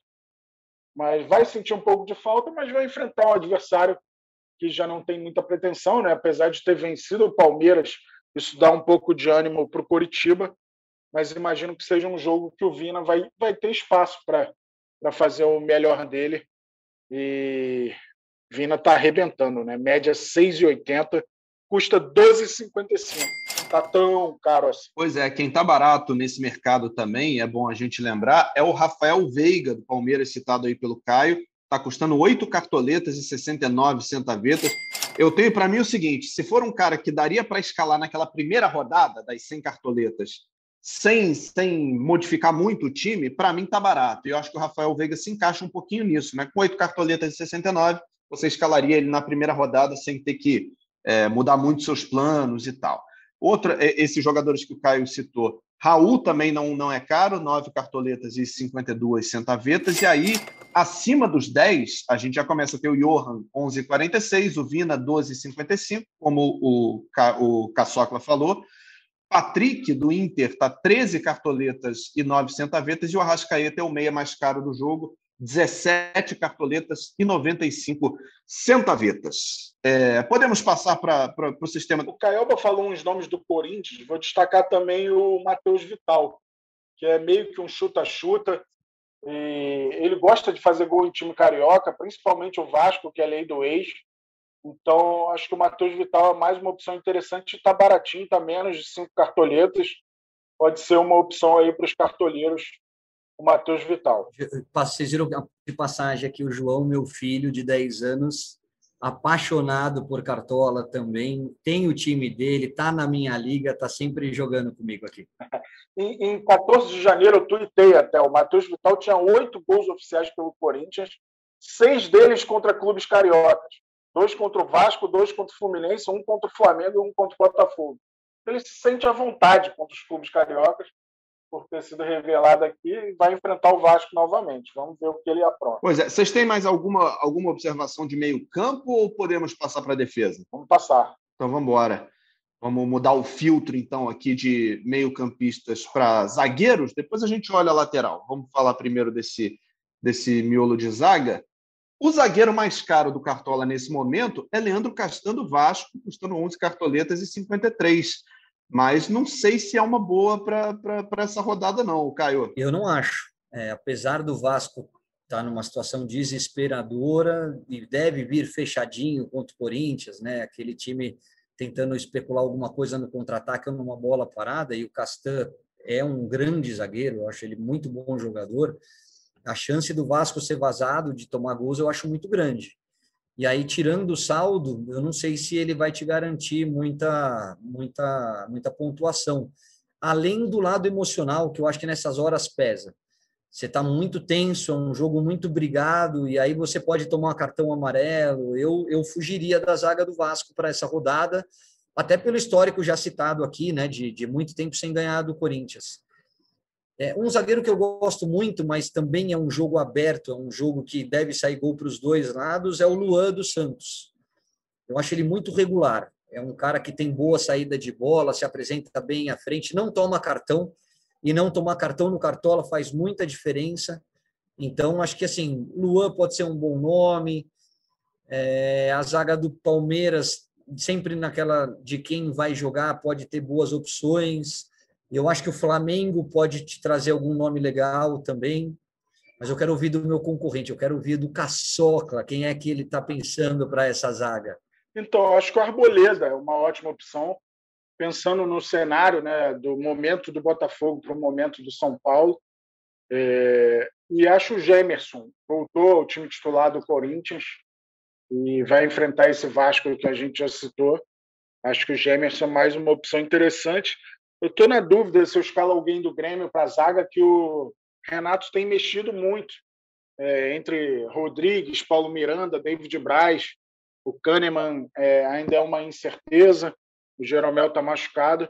mas vai sentir um pouco de falta, mas vai enfrentar um adversário que já não tem muita pretensão, né? apesar de ter vencido o Palmeiras, isso dá um pouco de ânimo para o Coritiba, mas imagino que seja um jogo que o Vina vai, vai ter espaço para fazer o melhor dele e Vina está arrebentando, né? média 6,80, custa 12,55 tá tão caro assim. Pois é, quem tá barato nesse mercado também, é bom a gente lembrar, é o Rafael Veiga, do Palmeiras, citado aí pelo Caio. Tá custando oito cartoletas e 69 centavetas. Eu tenho para mim o seguinte: se for um cara que daria para escalar naquela primeira rodada das 100 cartoletas, sem, sem modificar muito o time, para mim tá barato. E eu acho que o Rafael Veiga se encaixa um pouquinho nisso, né? Com oito cartoletas e 69, você escalaria ele na primeira rodada sem ter que é, mudar muito seus planos e tal. Outra, é, esses jogadores que o Caio citou, Raul também não, não é caro, nove cartoletas e 52 centavetas. E aí, acima dos 10, a gente já começa a ter o Johan 11,46, o Vina 12,55, como o, o Caçocla falou. Patrick, do Inter, está 13 cartoletas e 9 centavetas. E o Arrascaeta é o meia mais caro do jogo, 17 cartoletas e 95 centavetas. É, podemos passar para o sistema. O Caioba falou uns nomes do Corinthians, vou destacar também o Matheus Vital, que é meio que um chuta-chuta. Ele gosta de fazer gol em time carioca, principalmente o Vasco, que é lei do ex. Então, acho que o Matheus Vital é mais uma opção interessante. Está baratinho, está menos de cinco cartoletas. Pode ser uma opção aí para os cartoleiros o Matheus Vital. Vocês viram de passagem aqui o João, meu filho de 10 anos, apaixonado por Cartola também, tem o time dele, está na minha liga, está sempre jogando comigo aqui. em, em 14 de janeiro, eu tuitei até, o Matheus Vital tinha oito gols oficiais pelo Corinthians, seis deles contra clubes cariocas. Dois contra o Vasco, dois contra o Fluminense, um contra o Flamengo e um contra o Botafogo. Ele se sente à vontade contra os clubes cariocas por ter sido revelado aqui, e vai enfrentar o Vasco novamente. Vamos ver o que ele apronta. Pois é. Vocês têm mais alguma, alguma observação de meio campo ou podemos passar para a defesa? Vamos passar. Então vamos embora. Vamos mudar o filtro, então, aqui de meio-campistas para zagueiros. Depois a gente olha a lateral. Vamos falar primeiro desse, desse miolo de zaga. O zagueiro mais caro do Cartola nesse momento é Leandro Castan do Vasco, custando 11 cartoletas e 53 mas não sei se é uma boa para essa rodada, não, Caio. Eu não acho. É, apesar do Vasco estar tá numa situação desesperadora e deve vir fechadinho contra o Corinthians, né? Aquele time tentando especular alguma coisa no contra-ataque ou numa bola parada, e o Castan é um grande zagueiro, eu acho ele muito bom jogador, a chance do Vasco ser vazado, de tomar gols, eu acho muito grande. E aí, tirando o saldo, eu não sei se ele vai te garantir muita, muita, muita pontuação. Além do lado emocional, que eu acho que nessas horas pesa. Você está muito tenso, é um jogo muito brigado, e aí você pode tomar um cartão amarelo. Eu, eu fugiria da zaga do Vasco para essa rodada, até pelo histórico já citado aqui, né, de, de muito tempo sem ganhar do Corinthians. É, um zagueiro que eu gosto muito, mas também é um jogo aberto, é um jogo que deve sair gol para os dois lados, é o Luan dos Santos. Eu acho ele muito regular. É um cara que tem boa saída de bola, se apresenta bem à frente, não toma cartão, e não tomar cartão no Cartola faz muita diferença. Então, acho que assim, Luan pode ser um bom nome. É, a zaga do Palmeiras sempre naquela de quem vai jogar, pode ter boas opções. Eu acho que o Flamengo pode te trazer algum nome legal também, mas eu quero ouvir do meu concorrente, eu quero ouvir do Caçocla, quem é que ele está pensando para essa zaga? Então, acho que o Arboleda é uma ótima opção, pensando no cenário né, do momento do Botafogo para o momento do São Paulo. É, e acho o Gemerson, voltou ao time titular do Corinthians, e vai enfrentar esse Vasco que a gente já citou. Acho que o Gemerson é mais uma opção interessante. Eu estou na dúvida se eu escalo alguém do Grêmio para a zaga, que o Renato tem mexido muito é, entre Rodrigues, Paulo Miranda, David Braz. O Kahneman é, ainda é uma incerteza. O Jeromel está machucado.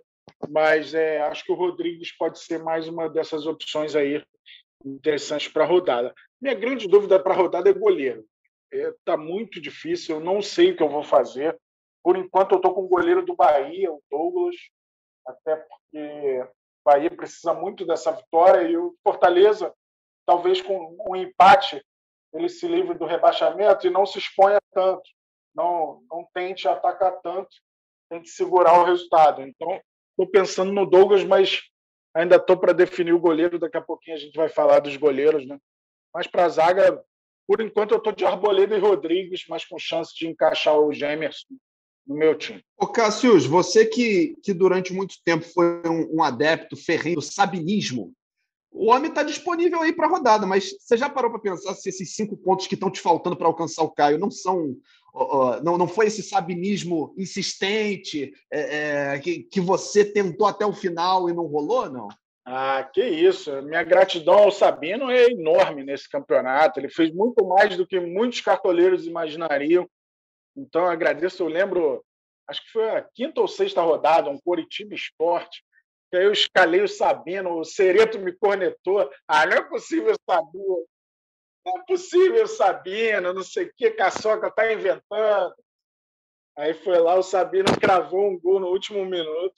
Mas é, acho que o Rodrigues pode ser mais uma dessas opções aí interessantes para a rodada. Minha grande dúvida para a rodada é goleiro está é, muito difícil, eu não sei o que eu vou fazer. Por enquanto, eu estou com o goleiro do Bahia, o Douglas, até porque o Bahia precisa muito dessa vitória e o Fortaleza, talvez com um empate, ele se livre do rebaixamento e não se exponha tanto, não, não tente atacar tanto, tem que segurar o resultado. Então, estou pensando no Douglas, mas ainda estou para definir o goleiro. Daqui a pouquinho a gente vai falar dos goleiros, né? Mas para a zaga, por enquanto, eu estou de Arboleda e Rodrigues, mas com chance de encaixar o Gemerson no meu time. Ô, Cassius, você que, que durante muito tempo foi um, um adepto ferrenho do sabinismo, o homem está disponível aí para a rodada, mas você já parou para pensar se esses cinco pontos que estão te faltando para alcançar o Caio não são. Uh, não, não foi esse sabinismo insistente é, é, que, que você tentou até o final e não rolou, não? Ah, que isso. Minha gratidão ao Sabino é enorme nesse campeonato. Ele fez muito mais do que muitos cartoleiros imaginariam. Então, agradeço. Eu lembro, acho que foi a quinta ou sexta rodada, um Coritiba Esporte, que aí eu escalei o Sabino, o Cereto me cornetou. Ah, não é possível Sabino. Não é possível Sabino, não sei o que, Caçoca está inventando. Aí foi lá, o Sabino cravou um gol no último minuto.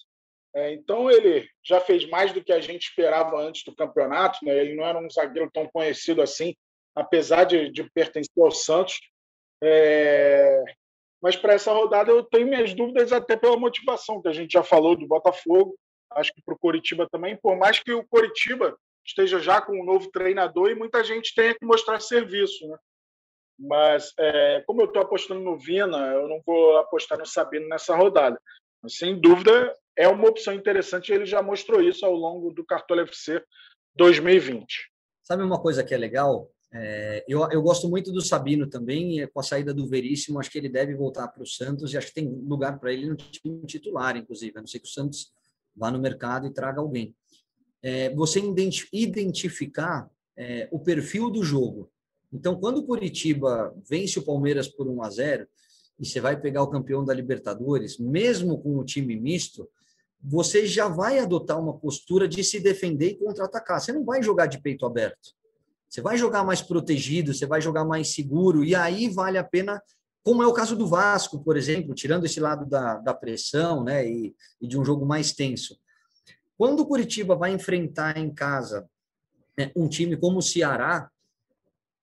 É, então ele já fez mais do que a gente esperava antes do campeonato. Né? Ele não era um zagueiro tão conhecido assim, apesar de, de pertencer ao Santos. É... Mas para essa rodada eu tenho minhas dúvidas até pela motivação que a gente já falou do Botafogo. Acho que para o Coritiba também, por mais que o Coritiba esteja já com um novo treinador e muita gente tenha que mostrar serviço, né? Mas é, como eu estou apostando no Vina, eu não vou apostar no Sabino nessa rodada. Mas, sem dúvida, é uma opção interessante ele já mostrou isso ao longo do Cartola FC 2020. Sabe uma coisa que é legal? É, eu, eu gosto muito do Sabino também, e com a saída do Veríssimo, acho que ele deve voltar para o Santos e acho que tem lugar para ele no time titular, inclusive. A não ser que o Santos vá no mercado e traga alguém. É, você identificar é, o perfil do jogo. Então, quando o Curitiba vence o Palmeiras por 1 a 0 e você vai pegar o campeão da Libertadores, mesmo com o time misto, você já vai adotar uma postura de se defender e contra-atacar. Você não vai jogar de peito aberto. Você vai jogar mais protegido, você vai jogar mais seguro, e aí vale a pena, como é o caso do Vasco, por exemplo, tirando esse lado da, da pressão né, e, e de um jogo mais tenso. Quando o Curitiba vai enfrentar em casa né, um time como o Ceará,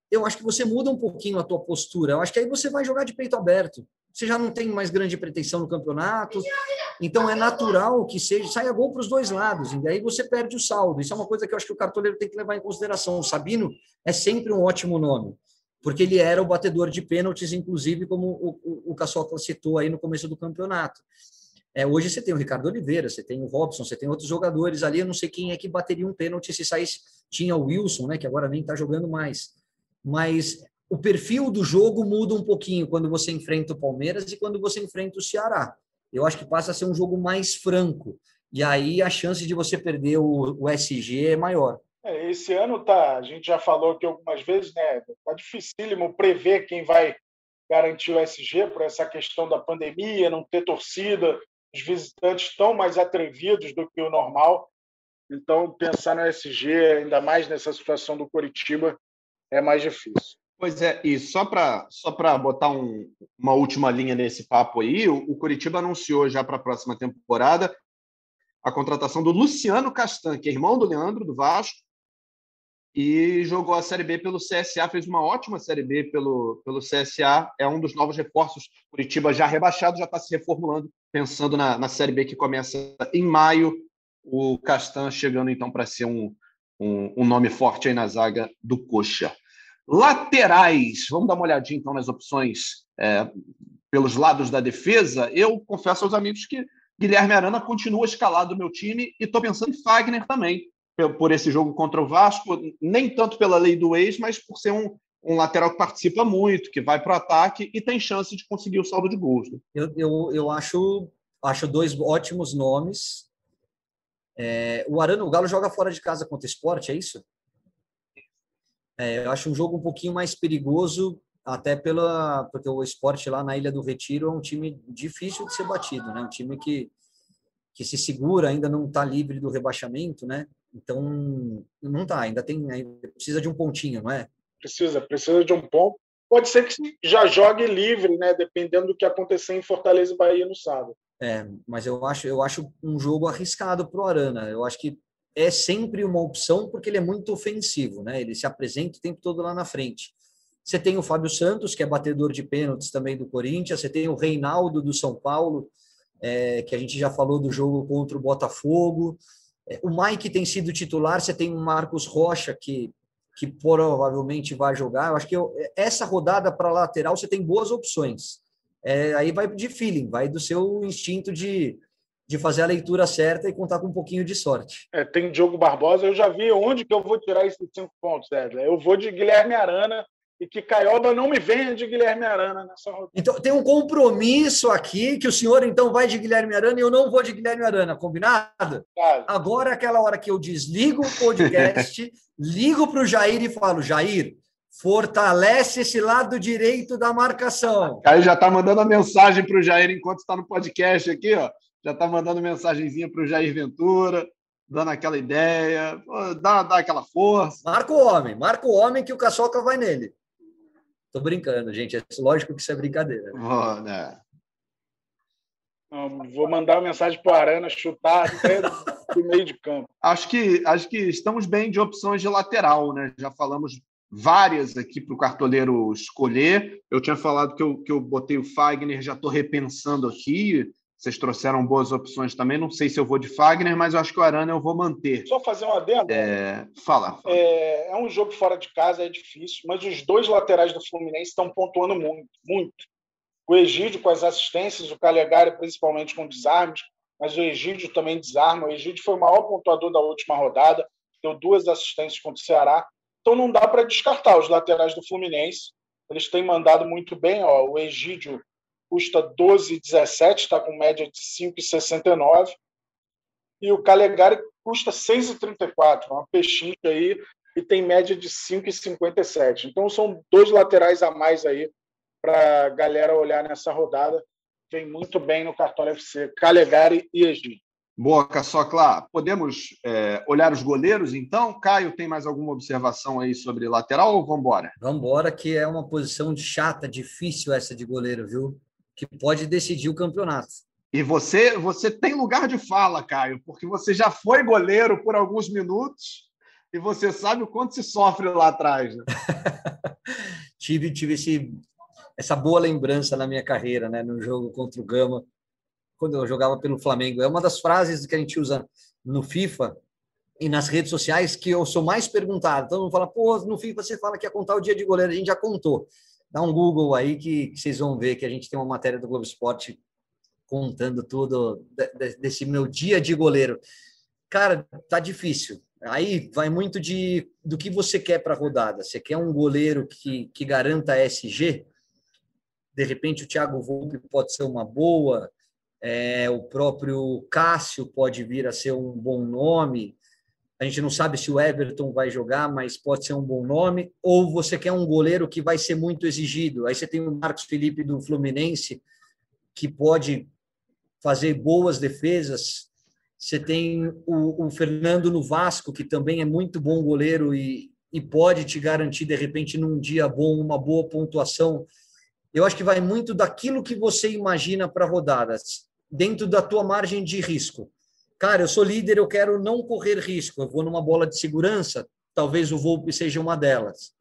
eu acho que você muda um pouquinho a tua postura. Eu acho que aí você vai jogar de peito aberto você já não tem mais grande pretensão no campeonato, então é natural que seja saia gol para os dois lados, e aí você perde o saldo. Isso é uma coisa que eu acho que o cartoleiro tem que levar em consideração. O Sabino é sempre um ótimo nome, porque ele era o batedor de pênaltis, inclusive como o, o, o citou aí no começo do campeonato. É, hoje você tem o Ricardo Oliveira, você tem o Robson, você tem outros jogadores ali. Eu não sei quem é que bateria um pênalti se saísse. Tinha o Wilson, né, que agora nem está jogando mais. Mas o perfil do jogo muda um pouquinho quando você enfrenta o Palmeiras e quando você enfrenta o Ceará. Eu acho que passa a ser um jogo mais franco. E aí a chance de você perder o, o SG é maior. É, esse ano tá, a gente já falou aqui algumas vezes, né? Tá dificílimo prever quem vai garantir o SG por essa questão da pandemia, não ter torcida, os visitantes estão mais atrevidos do que o normal. Então, pensar no SG, ainda mais nessa situação do Curitiba, é mais difícil. Pois é, e só para só botar um, uma última linha nesse papo aí, o, o Curitiba anunciou já para a próxima temporada a contratação do Luciano Castan, que é irmão do Leandro, do Vasco, e jogou a Série B pelo CSA, fez uma ótima Série B pelo, pelo CSA, é um dos novos reforços. Curitiba já rebaixado, já está se reformulando, pensando na, na Série B que começa em maio. O Castan chegando então para ser um, um, um, nome forte aí na zaga do Coxa. Laterais, vamos dar uma olhadinha então nas opções é, pelos lados da defesa. Eu confesso aos amigos que Guilherme Arana continua escalado no meu time e estou pensando em Fagner também por esse jogo contra o Vasco, nem tanto pela lei do ex, mas por ser um, um lateral que participa muito, que vai para o ataque e tem chance de conseguir o saldo de gols. Né? Eu, eu, eu acho, acho dois ótimos nomes. É, o Arana, o Galo joga fora de casa contra o esporte, é isso? É, eu acho um jogo um pouquinho mais perigoso, até pela porque o esporte lá na Ilha do Retiro é um time difícil de ser batido, né? Um time que, que se segura, ainda não está livre do rebaixamento, né? Então, não tá, ainda tem, ainda precisa de um pontinho, não é? Precisa, precisa de um ponto. Pode ser que já jogue livre, né? Dependendo do que acontecer em Fortaleza e Bahia no sábado. É, mas eu acho, eu acho um jogo arriscado para o Arana. Eu acho que é sempre uma opção porque ele é muito ofensivo, né? Ele se apresenta o tempo todo lá na frente. Você tem o Fábio Santos, que é batedor de pênaltis também do Corinthians. Você tem o Reinaldo do São Paulo, é, que a gente já falou do jogo contra o Botafogo. É, o Mike tem sido titular, você tem o Marcos Rocha, que, que provavelmente vai jogar. Eu acho que eu, essa rodada para lateral você tem boas opções. É, aí vai de feeling, vai do seu instinto de, de fazer a leitura certa e contar com um pouquinho de sorte. É, tem Diogo Barbosa, eu já vi onde que eu vou tirar esses cinco pontos, Edler. Eu vou de Guilherme Arana, e que Caioba não me venha de Guilherme Arana nessa rodada. Então, tem um compromisso aqui que o senhor então vai de Guilherme Arana e eu não vou de Guilherme Arana, combinado? Claro. Agora aquela hora que eu desligo o podcast, ligo para o Jair e falo, Jair, fortalece esse lado direito da marcação. Aí já está mandando a mensagem para o Jair enquanto está no podcast aqui, ó. Já está mandando mensagenzinha para o Jair Ventura, dando aquela ideia, dá, dá aquela força. Marca o homem, marca o homem que o Caçoca vai nele. Tô brincando, gente. É lógico que isso é brincadeira. Oh, né? vou mandar uma mensagem para o Arana chutar até do meio de campo. Acho que, acho que estamos bem de opções de lateral, né? Já falamos várias aqui para o cartoleiro escolher. Eu tinha falado que eu, que eu botei o Fagner, já estou repensando aqui. Vocês trouxeram boas opções também. Não sei se eu vou de Fagner, mas eu acho que o Arana eu vou manter. Só fazer uma adendo? É... Fala. fala. É... é, um jogo fora de casa, é difícil, mas os dois laterais do Fluminense estão pontuando muito. muito. O Egídio com as assistências, o Calegari principalmente com desarmes, mas o Egídio também desarma. O Egídio foi o maior pontuador da última rodada, deu duas assistências contra o Ceará. Então não dá para descartar os laterais do Fluminense. Eles têm mandado muito bem. Ó, o Egídio custa 12,17, está com média de 5,69. E o Calegari custa 6,34, uma pechincha aí, e tem média de 5,57. Então são dois laterais a mais aí para a galera olhar nessa rodada. Vem muito bem no Cartola FC, Calegari e Egídio. Boa, Caçocla. Podemos é, olhar os goleiros, então? Caio, tem mais alguma observação aí sobre lateral ou vamos embora? Vamos embora, que é uma posição de chata, difícil essa de goleiro, viu? Que pode decidir o campeonato. E você, você tem lugar de fala, Caio, porque você já foi goleiro por alguns minutos e você sabe o quanto se sofre lá atrás. Né? tive tive esse, essa boa lembrança na minha carreira, né, no jogo contra o Gama, quando eu jogava pelo Flamengo. É uma das frases que a gente usa no FIFA e nas redes sociais que eu sou mais perguntado. Mundo fala, pô, no FIFA você fala que ia contar o dia de goleiro, a gente já contou. Dá um Google aí que, que vocês vão ver que a gente tem uma matéria do Globo Esporte contando tudo desse meu dia de goleiro. Cara, tá difícil. Aí vai muito de do que você quer para a rodada. Você quer um goleiro que, que garanta SG? De repente o Thiago Volpe pode ser uma boa, é, o próprio Cássio pode vir a ser um bom nome. A gente não sabe se o Everton vai jogar, mas pode ser um bom nome. Ou você quer um goleiro que vai ser muito exigido. Aí você tem o Marcos Felipe do Fluminense, que pode fazer boas defesas. Você tem o, o Fernando no Vasco, que também é muito bom goleiro e, e pode te garantir, de repente, num dia bom, uma boa pontuação. Eu acho que vai muito daquilo que você imagina para rodadas, dentro da tua margem de risco. Cara, eu sou líder, eu quero não correr risco, eu vou numa bola de segurança, talvez o Volpe seja uma delas.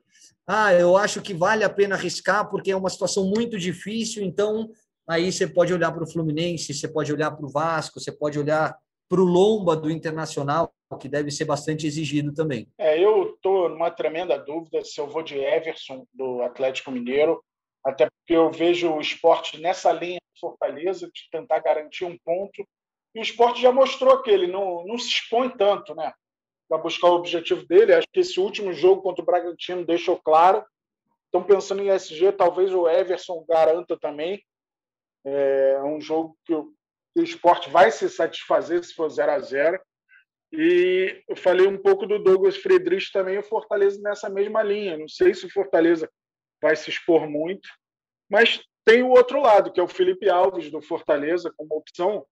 Ah, eu acho que vale a pena arriscar porque é uma situação muito difícil, então aí você pode olhar para o Fluminense, você pode olhar para o Vasco, você pode olhar para o Lomba do Internacional, que deve ser bastante exigido também. É, eu estou numa tremenda dúvida se eu vou de Everson, do Atlético Mineiro, até porque eu vejo o esporte nessa linha de Fortaleza, de tentar garantir um ponto, e o esporte já mostrou que ele não, não se expõe tanto né, para buscar o objetivo dele. Acho que esse último jogo contra o Bragantino deixou claro. Estão pensando em SG, talvez o Everson garanta também. É um jogo que o, que o esporte vai se satisfazer se for 0 a 0 E eu falei um pouco do Douglas Friedrich também, o Fortaleza nessa mesma linha. Não sei se o Fortaleza vai se expor muito, mas tem o outro lado, que é o Felipe Alves do Fortaleza como opção,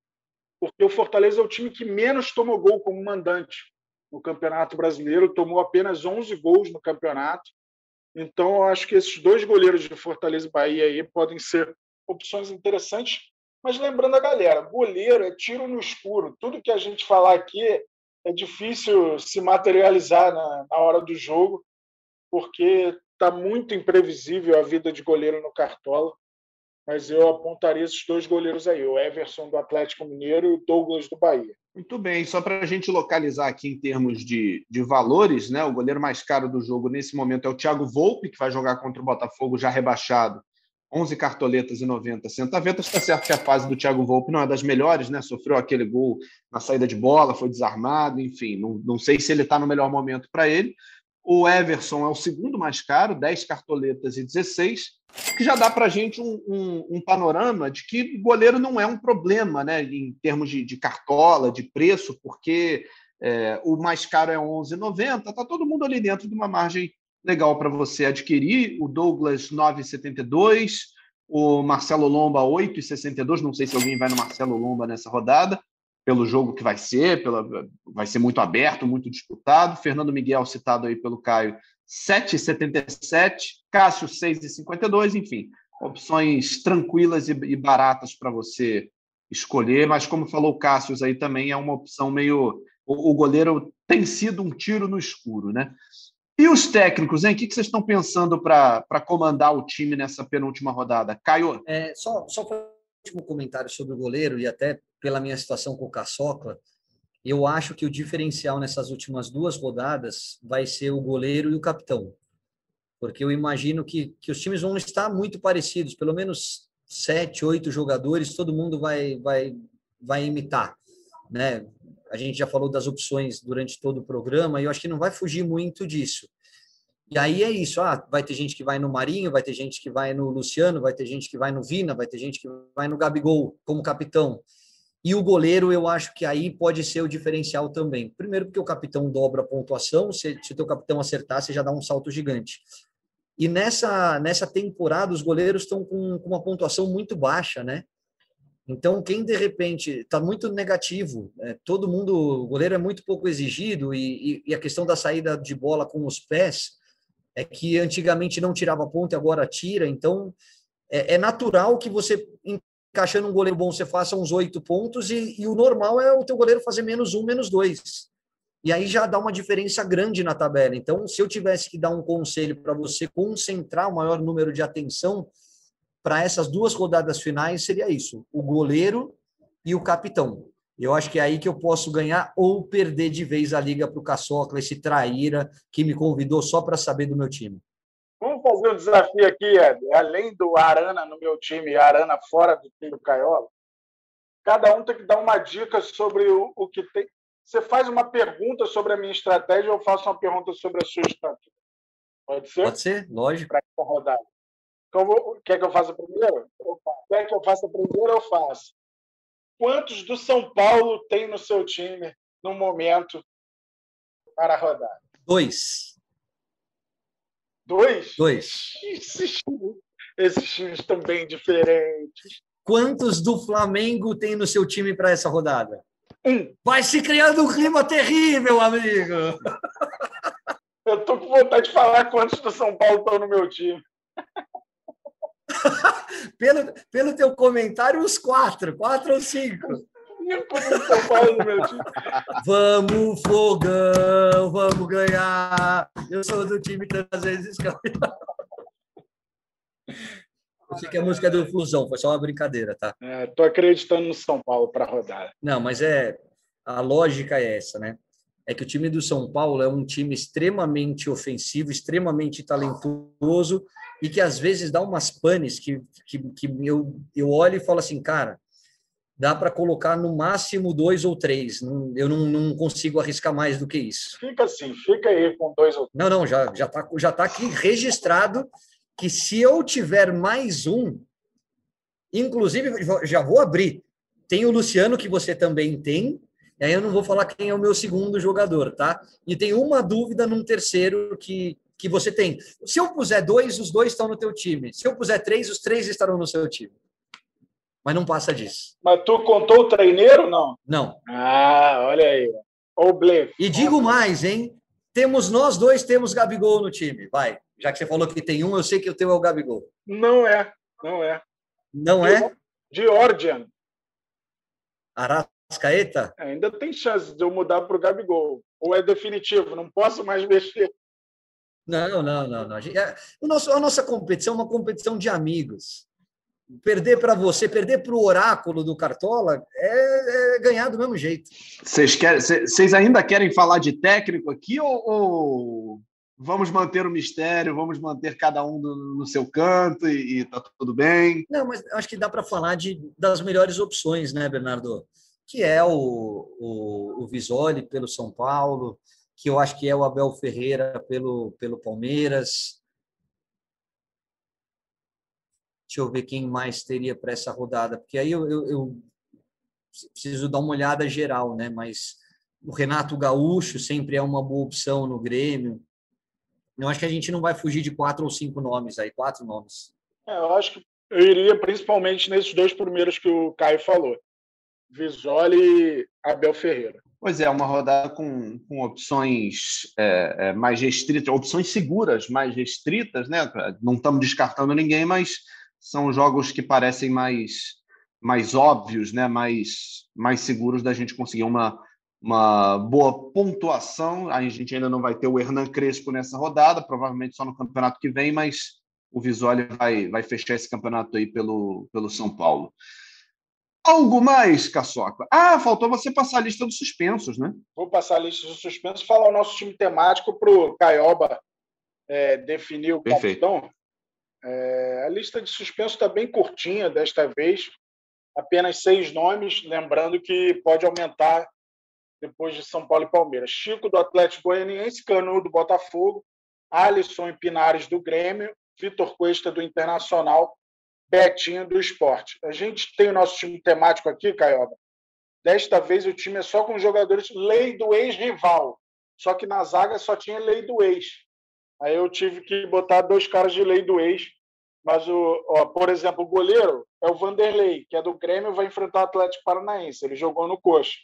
porque o Fortaleza é o time que menos tomou gol como mandante no Campeonato Brasileiro, tomou apenas 11 gols no campeonato. Então, eu acho que esses dois goleiros de Fortaleza e Bahia aí podem ser opções interessantes. Mas lembrando a galera, goleiro é tiro no escuro. Tudo que a gente falar aqui é difícil se materializar na, na hora do jogo, porque está muito imprevisível a vida de goleiro no Cartola. Mas eu apontaria esses dois goleiros aí, o Everson do Atlético Mineiro e o Douglas do Bahia. Muito bem, só para a gente localizar aqui em termos de, de valores, né? O goleiro mais caro do jogo nesse momento é o Thiago Volpe, que vai jogar contra o Botafogo já rebaixado 11 cartoletas e 90 centavetas. Está certo que a fase do Thiago Volpe não é das melhores, né? Sofreu aquele gol na saída de bola, foi desarmado, enfim. Não, não sei se ele está no melhor momento para ele. O Everson é o segundo mais caro, 10 cartoletas e 16, que já dá para a gente um, um, um, panorama de que goleiro não é um problema, né? Em termos de, de cartola, de preço, porque é, o mais caro é 11,90, está todo mundo ali dentro de uma margem legal para você adquirir. O Douglas 9,72, o Marcelo Lomba 8,62. Não sei se alguém vai no Marcelo Lomba nessa rodada, pelo jogo que vai ser, pela, vai ser muito aberto, muito disputado. Fernando Miguel, citado aí pelo Caio, 7,77. Cássio, 6,52. Enfim, opções tranquilas e, e baratas para você escolher, mas como falou o Cássio aí também é uma opção meio o, o goleiro tem sido um tiro no escuro, né? E os técnicos, hein? O que vocês estão pensando para comandar o time nessa penúltima rodada? Caio? É, só só último comentário sobre o goleiro e até pela minha situação com o Caçocla, eu acho que o diferencial nessas últimas duas rodadas vai ser o goleiro e o capitão. Porque eu imagino que, que os times vão estar muito parecidos, pelo menos sete, oito jogadores, todo mundo vai, vai, vai imitar. Né? a gente já falou das opções durante todo o programa, e eu acho que não vai fugir muito disso. E aí é isso, ah, vai ter gente que vai no Marinho, vai ter gente que vai no Luciano, vai ter gente que vai no Vina, vai ter gente que vai no Gabigol como capitão. E o goleiro, eu acho que aí pode ser o diferencial também. Primeiro, porque o capitão dobra a pontuação, se, se o teu capitão acertar, você já dá um salto gigante. E nessa, nessa temporada, os goleiros estão com, com uma pontuação muito baixa, né? Então, quem de repente está muito negativo, é, todo mundo, o goleiro é muito pouco exigido e, e, e, a questão da saída de bola com os pés é que antigamente não tirava ponto e agora tira. Então, é, é natural que você encaixando um goleiro bom você faça uns oito pontos e, e, o normal é o teu goleiro fazer menos um, menos dois. E aí já dá uma diferença grande na tabela. Então, se eu tivesse que dar um conselho para você concentrar o maior número de atenção para essas duas rodadas finais seria isso: o goleiro e o capitão. Eu acho que é aí que eu posso ganhar ou perder de vez a liga para o Caçocla, esse traíra que me convidou só para saber do meu time. Vamos fazer um desafio aqui, Ed. Além do Arana no meu time e Arana fora do time do Caiola, cada um tem que dar uma dica sobre o, o que tem. Você faz uma pergunta sobre a minha estratégia, eu faço uma pergunta sobre a sua estratégia. Pode ser? Pode ser, lógico. Para essa rodada. Então, quer que eu faça primeiro? Quer que eu faça primeiro? Eu faço. Quantos do São Paulo tem no seu time no momento para a rodada? Dois. Dois? Dois. Esses, esses times estão bem diferentes. Quantos do Flamengo tem no seu time para essa rodada? Um. Vai se criando um clima terrível, amigo. Eu tô com vontade de falar quantos do São Paulo estão no meu time. pelo, pelo teu comentário, os quatro, quatro ou cinco. Vamos, fogão, vamos ganhar. Eu sou do time tantas vezes campeão. Eu sei que a música é do Fusão, foi só uma brincadeira, tá? É, tô acreditando no São Paulo para rodar. Não, mas é a lógica é essa, né? É que o time do São Paulo é um time extremamente ofensivo, extremamente talentoso e que às vezes dá umas panes que, que, que eu, eu olho e falo assim, cara, dá para colocar no máximo dois ou três. Eu não, não, consigo arriscar mais do que isso. Fica assim, fica aí com dois ou três. Não, não, já já está já tá aqui registrado que se eu tiver mais um, inclusive já vou abrir. Tem o Luciano que você também tem. E aí eu não vou falar quem é o meu segundo jogador, tá? E tem uma dúvida num terceiro que, que você tem. Se eu puser dois, os dois estão no teu time. Se eu puser três, os três estarão no seu time mas não passa disso. Mas tu contou o treineiro, não? Não. Ah, olha aí. O blefe. E digo mais, hein? Temos nós dois, temos Gabigol no time. Vai. Já que você falou que tem um, eu sei que o teu é o Gabigol. Não é, não é. Não é? Georgian. Arascaeta? É, ainda tem chance de eu mudar para o Gabigol. Ou é definitivo, não posso mais mexer. Não, não, não. não. É, o nosso, a nossa competição é uma competição de amigos perder para você, perder para o oráculo do Cartola é, é, ganhar do mesmo jeito. Vocês querem, vocês ainda querem falar de técnico aqui ou, ou, vamos manter o mistério, vamos manter cada um no, no seu canto e, e tá tudo bem? Não, mas acho que dá para falar de, das melhores opções, né, Bernardo? Que é o, o, o Visoli pelo São Paulo, que eu acho que é o Abel Ferreira pelo, pelo Palmeiras, Deixa eu ver quem mais teria para essa rodada, porque aí eu, eu, eu, preciso dar uma olhada geral, né? Mas o Renato Gaúcho sempre é uma boa opção no Grêmio. Eu acho que a gente não vai fugir de quatro ou cinco nomes aí, quatro nomes. É, eu acho que eu iria principalmente nesses dois primeiros que o Caio falou. Visoli e Abel Ferreira. Pois é, uma rodada com, com opções é, é, mais restritas, opções seguras, mais restritas, né? Não estamos descartando ninguém, mas são jogos que parecem mais mais óbvios, né? mais, mais seguros da gente conseguir uma, uma boa pontuação. A gente ainda não vai ter o Hernan Crespo nessa rodada, provavelmente só no campeonato que vem, mas o Visoli vai, vai fechar esse campeonato aí pelo, pelo São Paulo. Algo mais, Caçoca? Ah, faltou você passar a lista dos suspensos, né? Vou passar a lista dos suspensos, falar o nosso time temático para o Caioba é, definir o Perfeito. capitão. É, a lista de suspenso está bem curtinha desta vez, apenas seis nomes, lembrando que pode aumentar depois de São Paulo e Palmeiras. Chico do Atlético Goianiense, Canu do Botafogo, Alisson e Pinares do Grêmio, Vitor Cuesta do Internacional, Betinho do Esporte. A gente tem o nosso time temático aqui, Caioba. Desta vez o time é só com jogadores lei do ex-rival. Só que na zaga só tinha lei do ex. Aí eu tive que botar dois caras de lei do ex. Mas, o, ó, por exemplo, o goleiro é o Vanderlei, que é do Grêmio, vai enfrentar o Atlético Paranaense. Ele jogou no Coxa.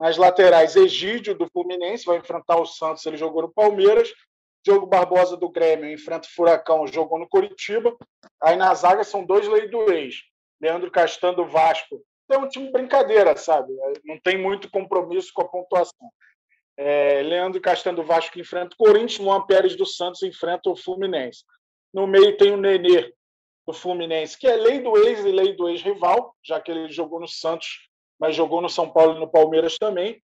Nas laterais, Egídio, do Fluminense, vai enfrentar o Santos. Ele jogou no Palmeiras. Diogo Barbosa, do Grêmio, enfrenta o Furacão, jogou no Curitiba. Aí na zaga são dois lei do ex. Leandro Castan, do Vasco. É um time brincadeira, sabe? Não tem muito compromisso com a pontuação. É, Leandro Castanho do Vasco enfrenta o Corinthians, Luan Pérez do Santos enfrenta o Fluminense. No meio tem o Nenê do Fluminense, que é lei do ex e lei do ex-rival, já que ele jogou no Santos, mas jogou no São Paulo e no Palmeiras também.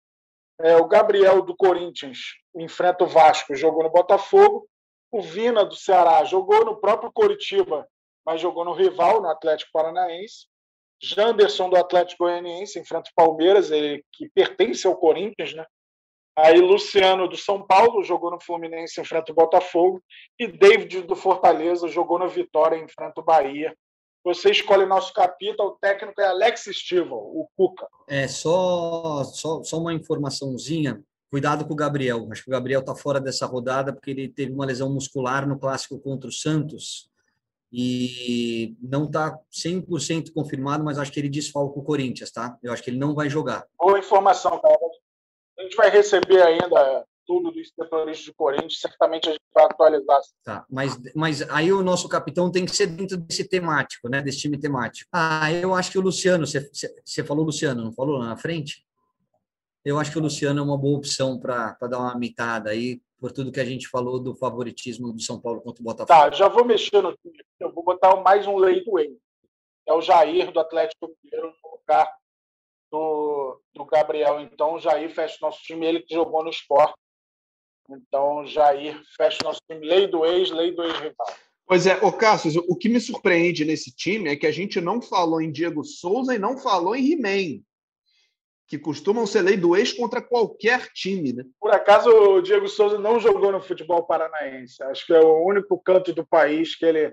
É, o Gabriel do Corinthians enfrenta o Vasco, jogou no Botafogo. O Vina, do Ceará, jogou no próprio Coritiba, mas jogou no rival, no Atlético Paranaense. Janderson, do Atlético Goianiense, enfrenta o Palmeiras, ele que pertence ao Corinthians, né? Aí Luciano do São Paulo jogou no Fluminense, enfrenta o Botafogo. E David do Fortaleza jogou no Vitória, enfrenta o Bahia. Você escolhe nosso capítulo, o técnico é Alex Stival, o Cuca. É, só, só, só uma informaçãozinha. Cuidado com o Gabriel. Acho que o Gabriel está fora dessa rodada porque ele teve uma lesão muscular no clássico contra o Santos e não está 100% confirmado, mas acho que ele desfalca o Corinthians, tá? Eu acho que ele não vai jogar. Boa informação, cara. A gente vai receber ainda tudo do setorista de Corinthians, certamente a gente vai atualizar. Tá, mas, mas aí o nosso capitão tem que ser dentro desse temático, né? Desse time temático. Ah, eu acho que o Luciano, você, você falou Luciano, não falou lá na frente? Eu acho que o Luciano é uma boa opção para dar uma mitada aí, por tudo que a gente falou do favoritismo do São Paulo contra o Botafogo. Tá, já vou mexer no time. Eu vou botar mais um leito aí. É o Jair do Atlético Mineiro no lugar do, do Gabriel. Então, o Jair fecha o nosso time, ele que jogou no esporte. Então, Jair fecha o nosso time. Lei do ex, lei do ex-rival. Pois é, ô Cassius, o que me surpreende nesse time é que a gente não falou em Diego Souza e não falou em He-Man, que costumam ser lei do ex contra qualquer time, né? Por acaso o Diego Souza não jogou no futebol paranaense. Acho que é o único canto do país que ele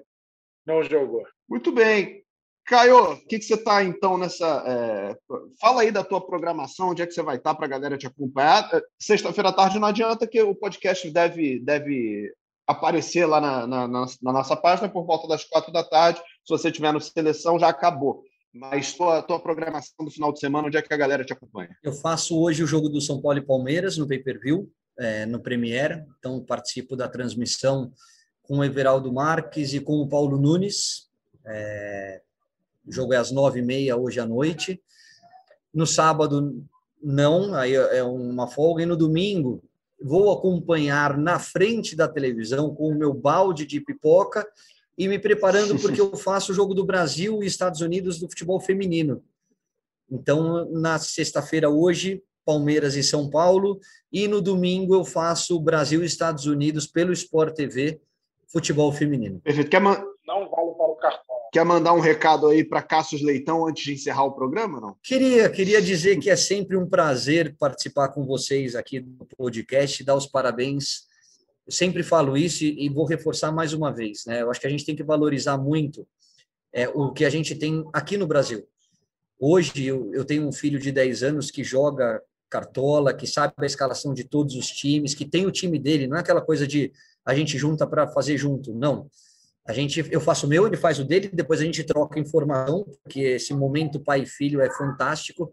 não jogou. Muito bem. Caio, o que, que você está então nessa. É... Fala aí da tua programação, onde é que você vai estar tá para a galera te acompanhar. É, sexta-feira à tarde não adianta que o podcast deve, deve aparecer lá na, na, na, nossa página por volta das quatro da tarde. Se você tiver no seleção, já acabou. Mas tua, tua programação do final de semana, onde é que a galera te acompanha? Eu faço hoje o jogo do São Paulo e Palmeiras no pay-per-view, é, no Premiere. Então, participo da transmissão com o Everaldo Marques e com o Paulo Nunes. É, o jogo é às nove e meia hoje à noite. No sábado, não, aí é uma folga. E no domingo, vou acompanhar na frente da televisão com o meu balde de pipoca e me preparando porque eu faço o jogo do Brasil e Estados Unidos do futebol feminino. Então, na sexta-feira, hoje, Palmeiras e São Paulo, e no domingo eu faço Brasil e Estados Unidos pelo Sport TV, futebol feminino. Perfeito. Quer, man... Não vale para o cartão. Quer mandar um recado aí para Cassius Leitão antes de encerrar o programa, não? Queria, queria dizer que é sempre um prazer participar com vocês aqui do podcast, dar os parabéns. Eu sempre falo isso e vou reforçar mais uma vez. Né? Eu acho que a gente tem que valorizar muito é, o que a gente tem aqui no Brasil. Hoje eu, eu tenho um filho de 10 anos que joga cartola, que sabe a escalação de todos os times, que tem o time dele, não é aquela coisa de a gente junta para fazer junto, não. A gente, eu faço o meu, ele faz o dele, depois a gente troca informação, porque esse momento pai e filho é fantástico.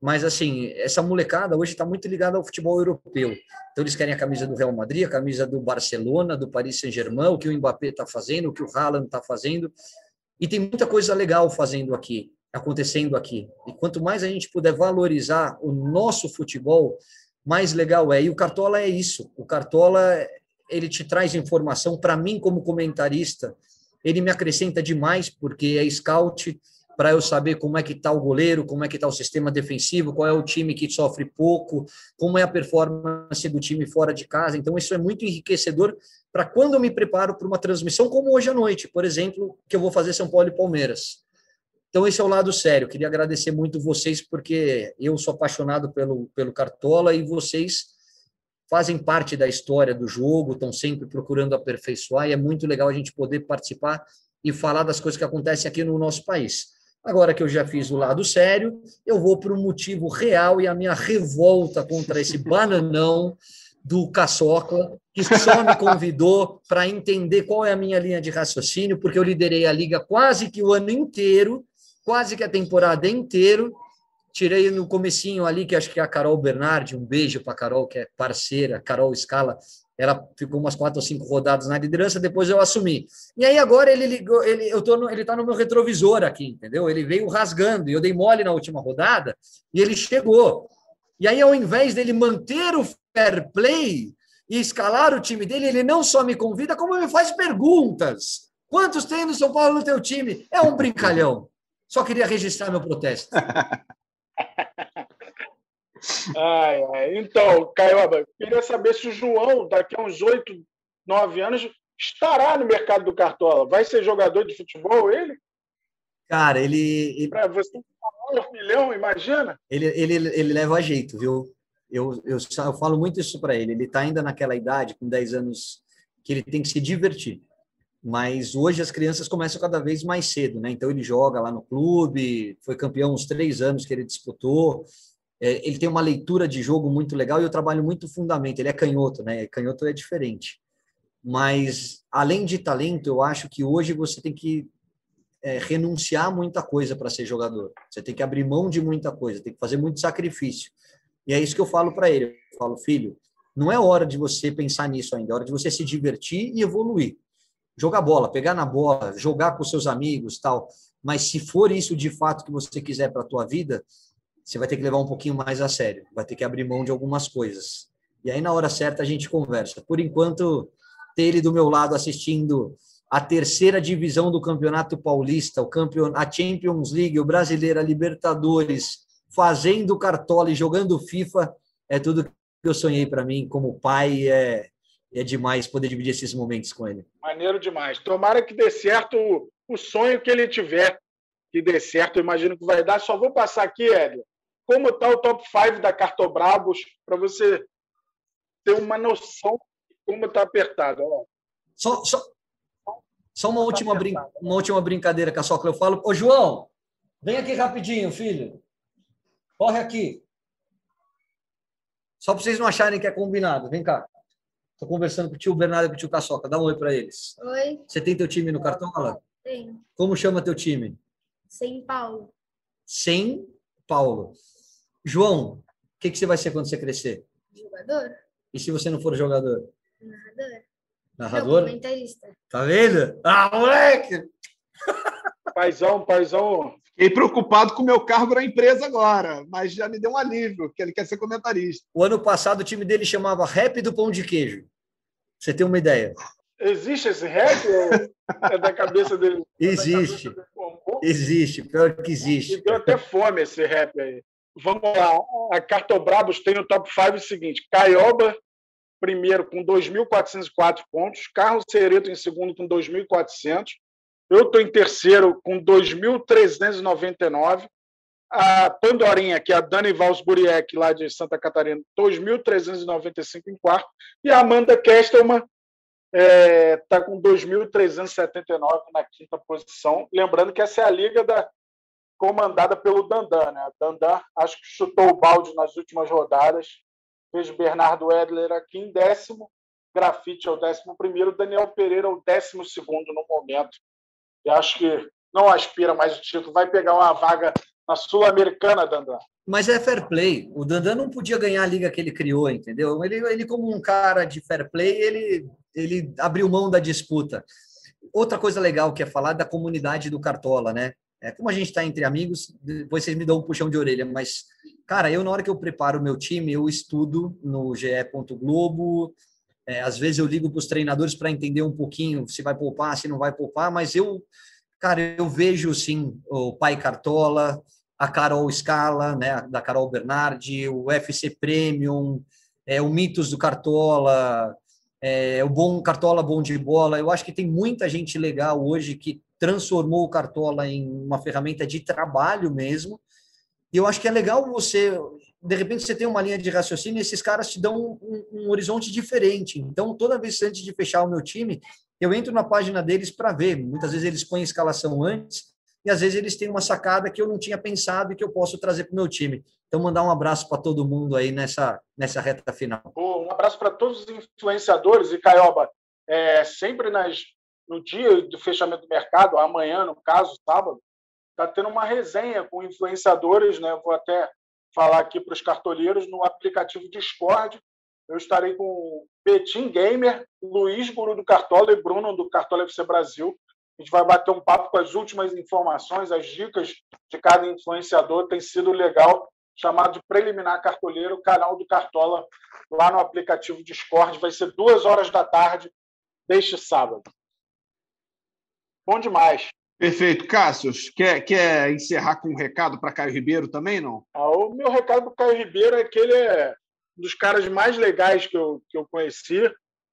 Mas, assim, essa molecada hoje está muito ligada ao futebol europeu. Então, eles querem a camisa do Real Madrid, a camisa do Barcelona, do Paris Saint-Germain, o que o Mbappé está fazendo, o que o Haaland está fazendo. E tem muita coisa legal fazendo aqui, acontecendo aqui. E quanto mais a gente puder valorizar o nosso futebol, mais legal é. E o Cartola é isso. O Cartola ele te traz informação. Para mim, como comentarista, ele me acrescenta demais, porque é scout para eu saber como é que está o goleiro, como é que está o sistema defensivo, qual é o time que sofre pouco, como é a performance do time fora de casa. Então, isso é muito enriquecedor para quando eu me preparo para uma transmissão, como hoje à noite, por exemplo, que eu vou fazer São Paulo e Palmeiras. Então, esse é o lado sério. Queria agradecer muito vocês, porque eu sou apaixonado pelo, pelo Cartola e vocês fazem parte da história do jogo, estão sempre procurando aperfeiçoar, e é muito legal a gente poder participar e falar das coisas que acontecem aqui no nosso país. Agora que eu já fiz o lado sério, eu vou para o motivo real e a minha revolta contra esse bananão do Caçoca, que só me convidou para entender qual é a minha linha de raciocínio, porque eu liderei a liga quase que o ano inteiro, quase que a temporada inteira, Tirei no comecinho ali, que acho que é a Carol Bernardi, um beijo para Carol, que é parceira, Carol Scala, ela ficou umas quatro ou cinco rodadas na liderança, depois eu assumi. E aí agora ele ligou, ele eu tô no, ele tá no meu retrovisor aqui, entendeu? Ele veio rasgando, e eu dei mole na última rodada, e ele chegou. E aí ao invés dele manter o fair play e escalar o time dele, ele não só me convida, como me faz perguntas. Quantos tem no São Paulo no teu time? É um brincalhão. Só queria registrar meu protesto. ai, ai. Então, Caioba, queria saber se o João, daqui a uns oito nove anos, estará no mercado do Cartola. Vai ser jogador de futebol ele? Cara, ele. ele... Para você um milhão, imagina? Ele, ele, ele leva a jeito, viu? Eu, eu, eu falo muito isso para ele. Ele está ainda naquela idade, com 10 anos, que ele tem que se divertir. Mas hoje as crianças começam cada vez mais cedo, né? Então ele joga lá no clube, foi campeão uns três anos que ele disputou. É, ele tem uma leitura de jogo muito legal e eu trabalho muito fundamento. Ele é canhoto, né? Canhoto é diferente. Mas além de talento, eu acho que hoje você tem que é, renunciar muita coisa para ser jogador. Você tem que abrir mão de muita coisa, tem que fazer muito sacrifício. E é isso que eu falo para ele. Eu falo, filho, não é hora de você pensar nisso ainda, é hora de você se divertir e evoluir. Jogar bola, pegar na bola, jogar com seus amigos, tal. Mas se for isso de fato que você quiser para a tua vida, você vai ter que levar um pouquinho mais a sério, vai ter que abrir mão de algumas coisas. E aí na hora certa a gente conversa. Por enquanto, ter ele do meu lado assistindo a terceira divisão do Campeonato Paulista, o campeon... a Champions League, o Brasileiro, a Libertadores, fazendo cartola e jogando FIFA, é tudo que eu sonhei para mim como pai. É, é demais poder dividir esses momentos com ele. Maneiro demais. Tomara que dê certo o sonho que ele tiver, que dê certo. Eu imagino que vai dar. Só vou passar aqui, Edson, como está o top 5 da Cartobrabos, para você ter uma noção de como está apertado. Ó. Só, só, só uma última, brin uma última brincadeira, Caçoca. Eu falo, ô João, vem aqui rapidinho, filho. Corre aqui. Só para vocês não acharem que é combinado. Vem cá. Estou conversando com o tio Bernardo e com o tio Caçoca. Dá um oi para eles. Oi. Você tem teu time no Cartola? Tem. Como chama teu time? Sem Paulo. Sem Paulo. João, o que, que você vai ser quando você crescer? Jogador. E se você não for jogador? Narrador. Narrador? Não, comentarista. Tá vendo? Ah, moleque! Paizão, paizão. Fiquei preocupado com o meu cargo na empresa agora, mas já me deu um alívio, que ele quer ser comentarista. O ano passado o time dele chamava Rap do Pão de Queijo. Você tem uma ideia? Existe esse rap ou é da cabeça dele? Existe. Cabeça dele? Existe, pior que existe. Me deu até fome esse rap aí. Vamos lá. A Cartobrabos tem no top 5 o seguinte: Caioba, primeiro com 2.404 pontos, Carlos Cereto em segundo com 2.400, eu estou em terceiro com 2.399, a Pandorinha, que é a Dani Valsburiek, lá de Santa Catarina, 2.395 em quarto, e a Amanda Kestelman está é, tá com 2.379 na quinta posição. Lembrando que essa é a liga da, comandada pelo Dandan. Né? Dandan acho que chutou o balde nas últimas rodadas, Vejo Bernardo Edler aqui em décimo, Grafite é o décimo primeiro, Daniel Pereira é o décimo segundo no momento. E acho que não aspira mais o título, vai pegar uma vaga na Sul-Americana, Dandan. Mas é fair play. O Dandan não podia ganhar a liga que ele criou, entendeu? Ele, ele como um cara de fair play, ele, ele abriu mão da disputa. Outra coisa legal que é falar da comunidade do Cartola, né? É, como a gente está entre amigos, depois vocês me dão um puxão de orelha, mas, cara, eu, na hora que eu preparo o meu time, eu estudo no GE. Globo. É, às vezes eu ligo para os treinadores para entender um pouquinho se vai poupar, se não vai poupar, mas eu, cara, eu vejo, sim, o Pai Cartola, a Carol Scala, né, da Carol Bernardi, o FC Premium, é, o Mitos do Cartola, é, o Bom Cartola Bom de Bola. Eu acho que tem muita gente legal hoje que transformou o Cartola em uma ferramenta de trabalho mesmo. E eu acho que é legal você, de repente, você tem uma linha de raciocínio e esses caras te dão um, um horizonte diferente. Então, toda vez antes de fechar o meu time, eu entro na página deles para ver. Muitas vezes eles põem a escalação antes e às vezes eles têm uma sacada que eu não tinha pensado e que eu posso trazer para o meu time. Então, mandar um abraço para todo mundo aí nessa, nessa reta final. Um abraço para todos os influenciadores e Caioba, é, sempre nas no dia do fechamento do mercado, amanhã, no caso, sábado, está tendo uma resenha com influenciadores, né? Vou até falar aqui para os cartoleiros no aplicativo Discord. Eu estarei com Betim Gamer, Luiz Guru do Cartola e Bruno do Cartola FC Brasil. A gente vai bater um papo com as últimas informações, as dicas de cada influenciador. Tem sido legal, chamado de Preliminar Cartoleiro, canal do Cartola, lá no aplicativo Discord. Vai ser duas horas da tarde deste sábado. Bom demais. Perfeito. Cássio, quer, quer encerrar com um recado para Caio Ribeiro também, não? Ah, o meu recado para Caio Ribeiro é que ele é um dos caras mais legais que eu, que eu conheci.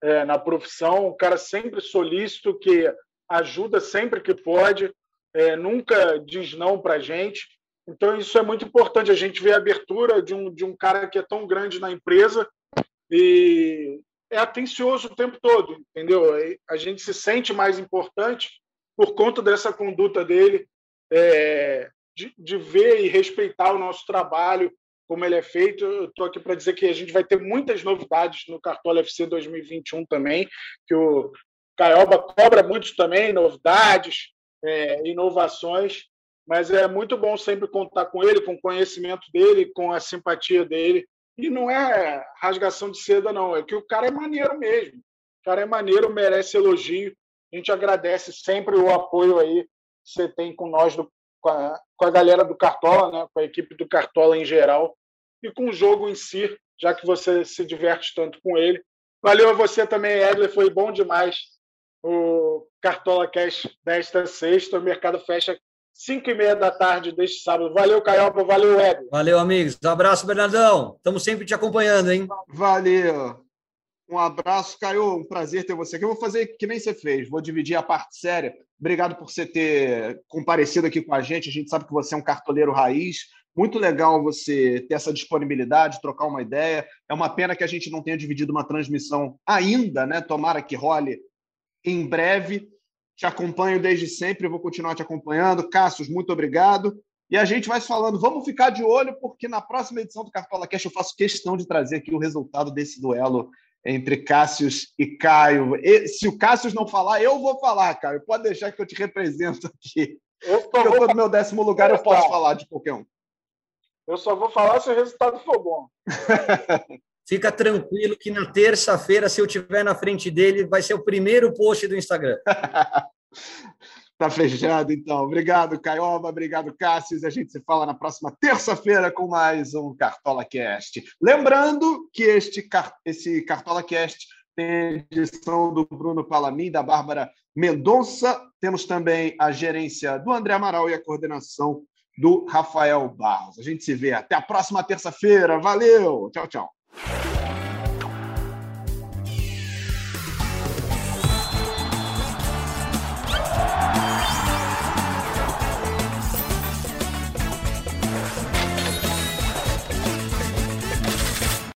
é, na profissão, um cara sempre solícito, que ajuda sempre que pode, é, nunca diz não para a gente. Então, isso é muito importante. A gente vê a abertura de um, de um cara que é tão grande na empresa e é atencioso o tempo todo, entendeu? A gente se sente mais importante por conta dessa conduta dele, é, de, de ver e respeitar o nosso trabalho, como ele é feito. Eu estou aqui para dizer que a gente vai ter muitas novidades no Cartola FC 2021 também, que o Caioba cobra muito também, novidades, é, inovações, mas é muito bom sempre contar com ele, com o conhecimento dele, com a simpatia dele. E não é rasgação de seda, não, é que o cara é maneiro mesmo. O cara é maneiro, merece elogio. A gente agradece sempre o apoio aí que você tem com nós do com a, com a galera do Cartola, né, com a equipe do Cartola em geral, e com o jogo em si, já que você se diverte tanto com ele. Valeu a você também, Edler, foi bom demais o Cartola Cash desta sexta. O mercado fecha 5 e meia da tarde deste sábado. Valeu, Caiopa. Valeu, Edler. Valeu, amigos. Um abraço, Bernardão. Estamos sempre te acompanhando, hein? Valeu. Um abraço, Caio. Um prazer ter você aqui. Eu vou fazer que nem você fez, vou dividir a parte séria. Obrigado por você ter comparecido aqui com a gente. A gente sabe que você é um cartoleiro raiz. Muito legal você ter essa disponibilidade, trocar uma ideia. É uma pena que a gente não tenha dividido uma transmissão ainda, né? Tomara que role em breve. Te acompanho desde sempre, vou continuar te acompanhando. Cassius, muito obrigado. E a gente vai falando, vamos ficar de olho, porque na próxima edição do Cartola Cash eu faço questão de trazer aqui o resultado desse duelo entre Cássius e Caio. E, se o Cássius não falar, eu vou falar, Caio. Pode deixar que eu te represento aqui. Eu estou no meu décimo lugar, eu posso falar de qualquer um. Eu só vou falar se o resultado for bom. Fica tranquilo que na terça-feira, se eu estiver na frente dele, vai ser o primeiro post do Instagram. Tá fechado, então. Obrigado, Caioba. Obrigado, Cássio. A gente se fala na próxima terça-feira com mais um Cartola Cast. Lembrando que este, esse Cartola Cast tem edição do Bruno Palamin, da Bárbara Mendonça. Temos também a gerência do André Amaral e a coordenação do Rafael Barros. A gente se vê até a próxima terça-feira. Valeu! Tchau, tchau.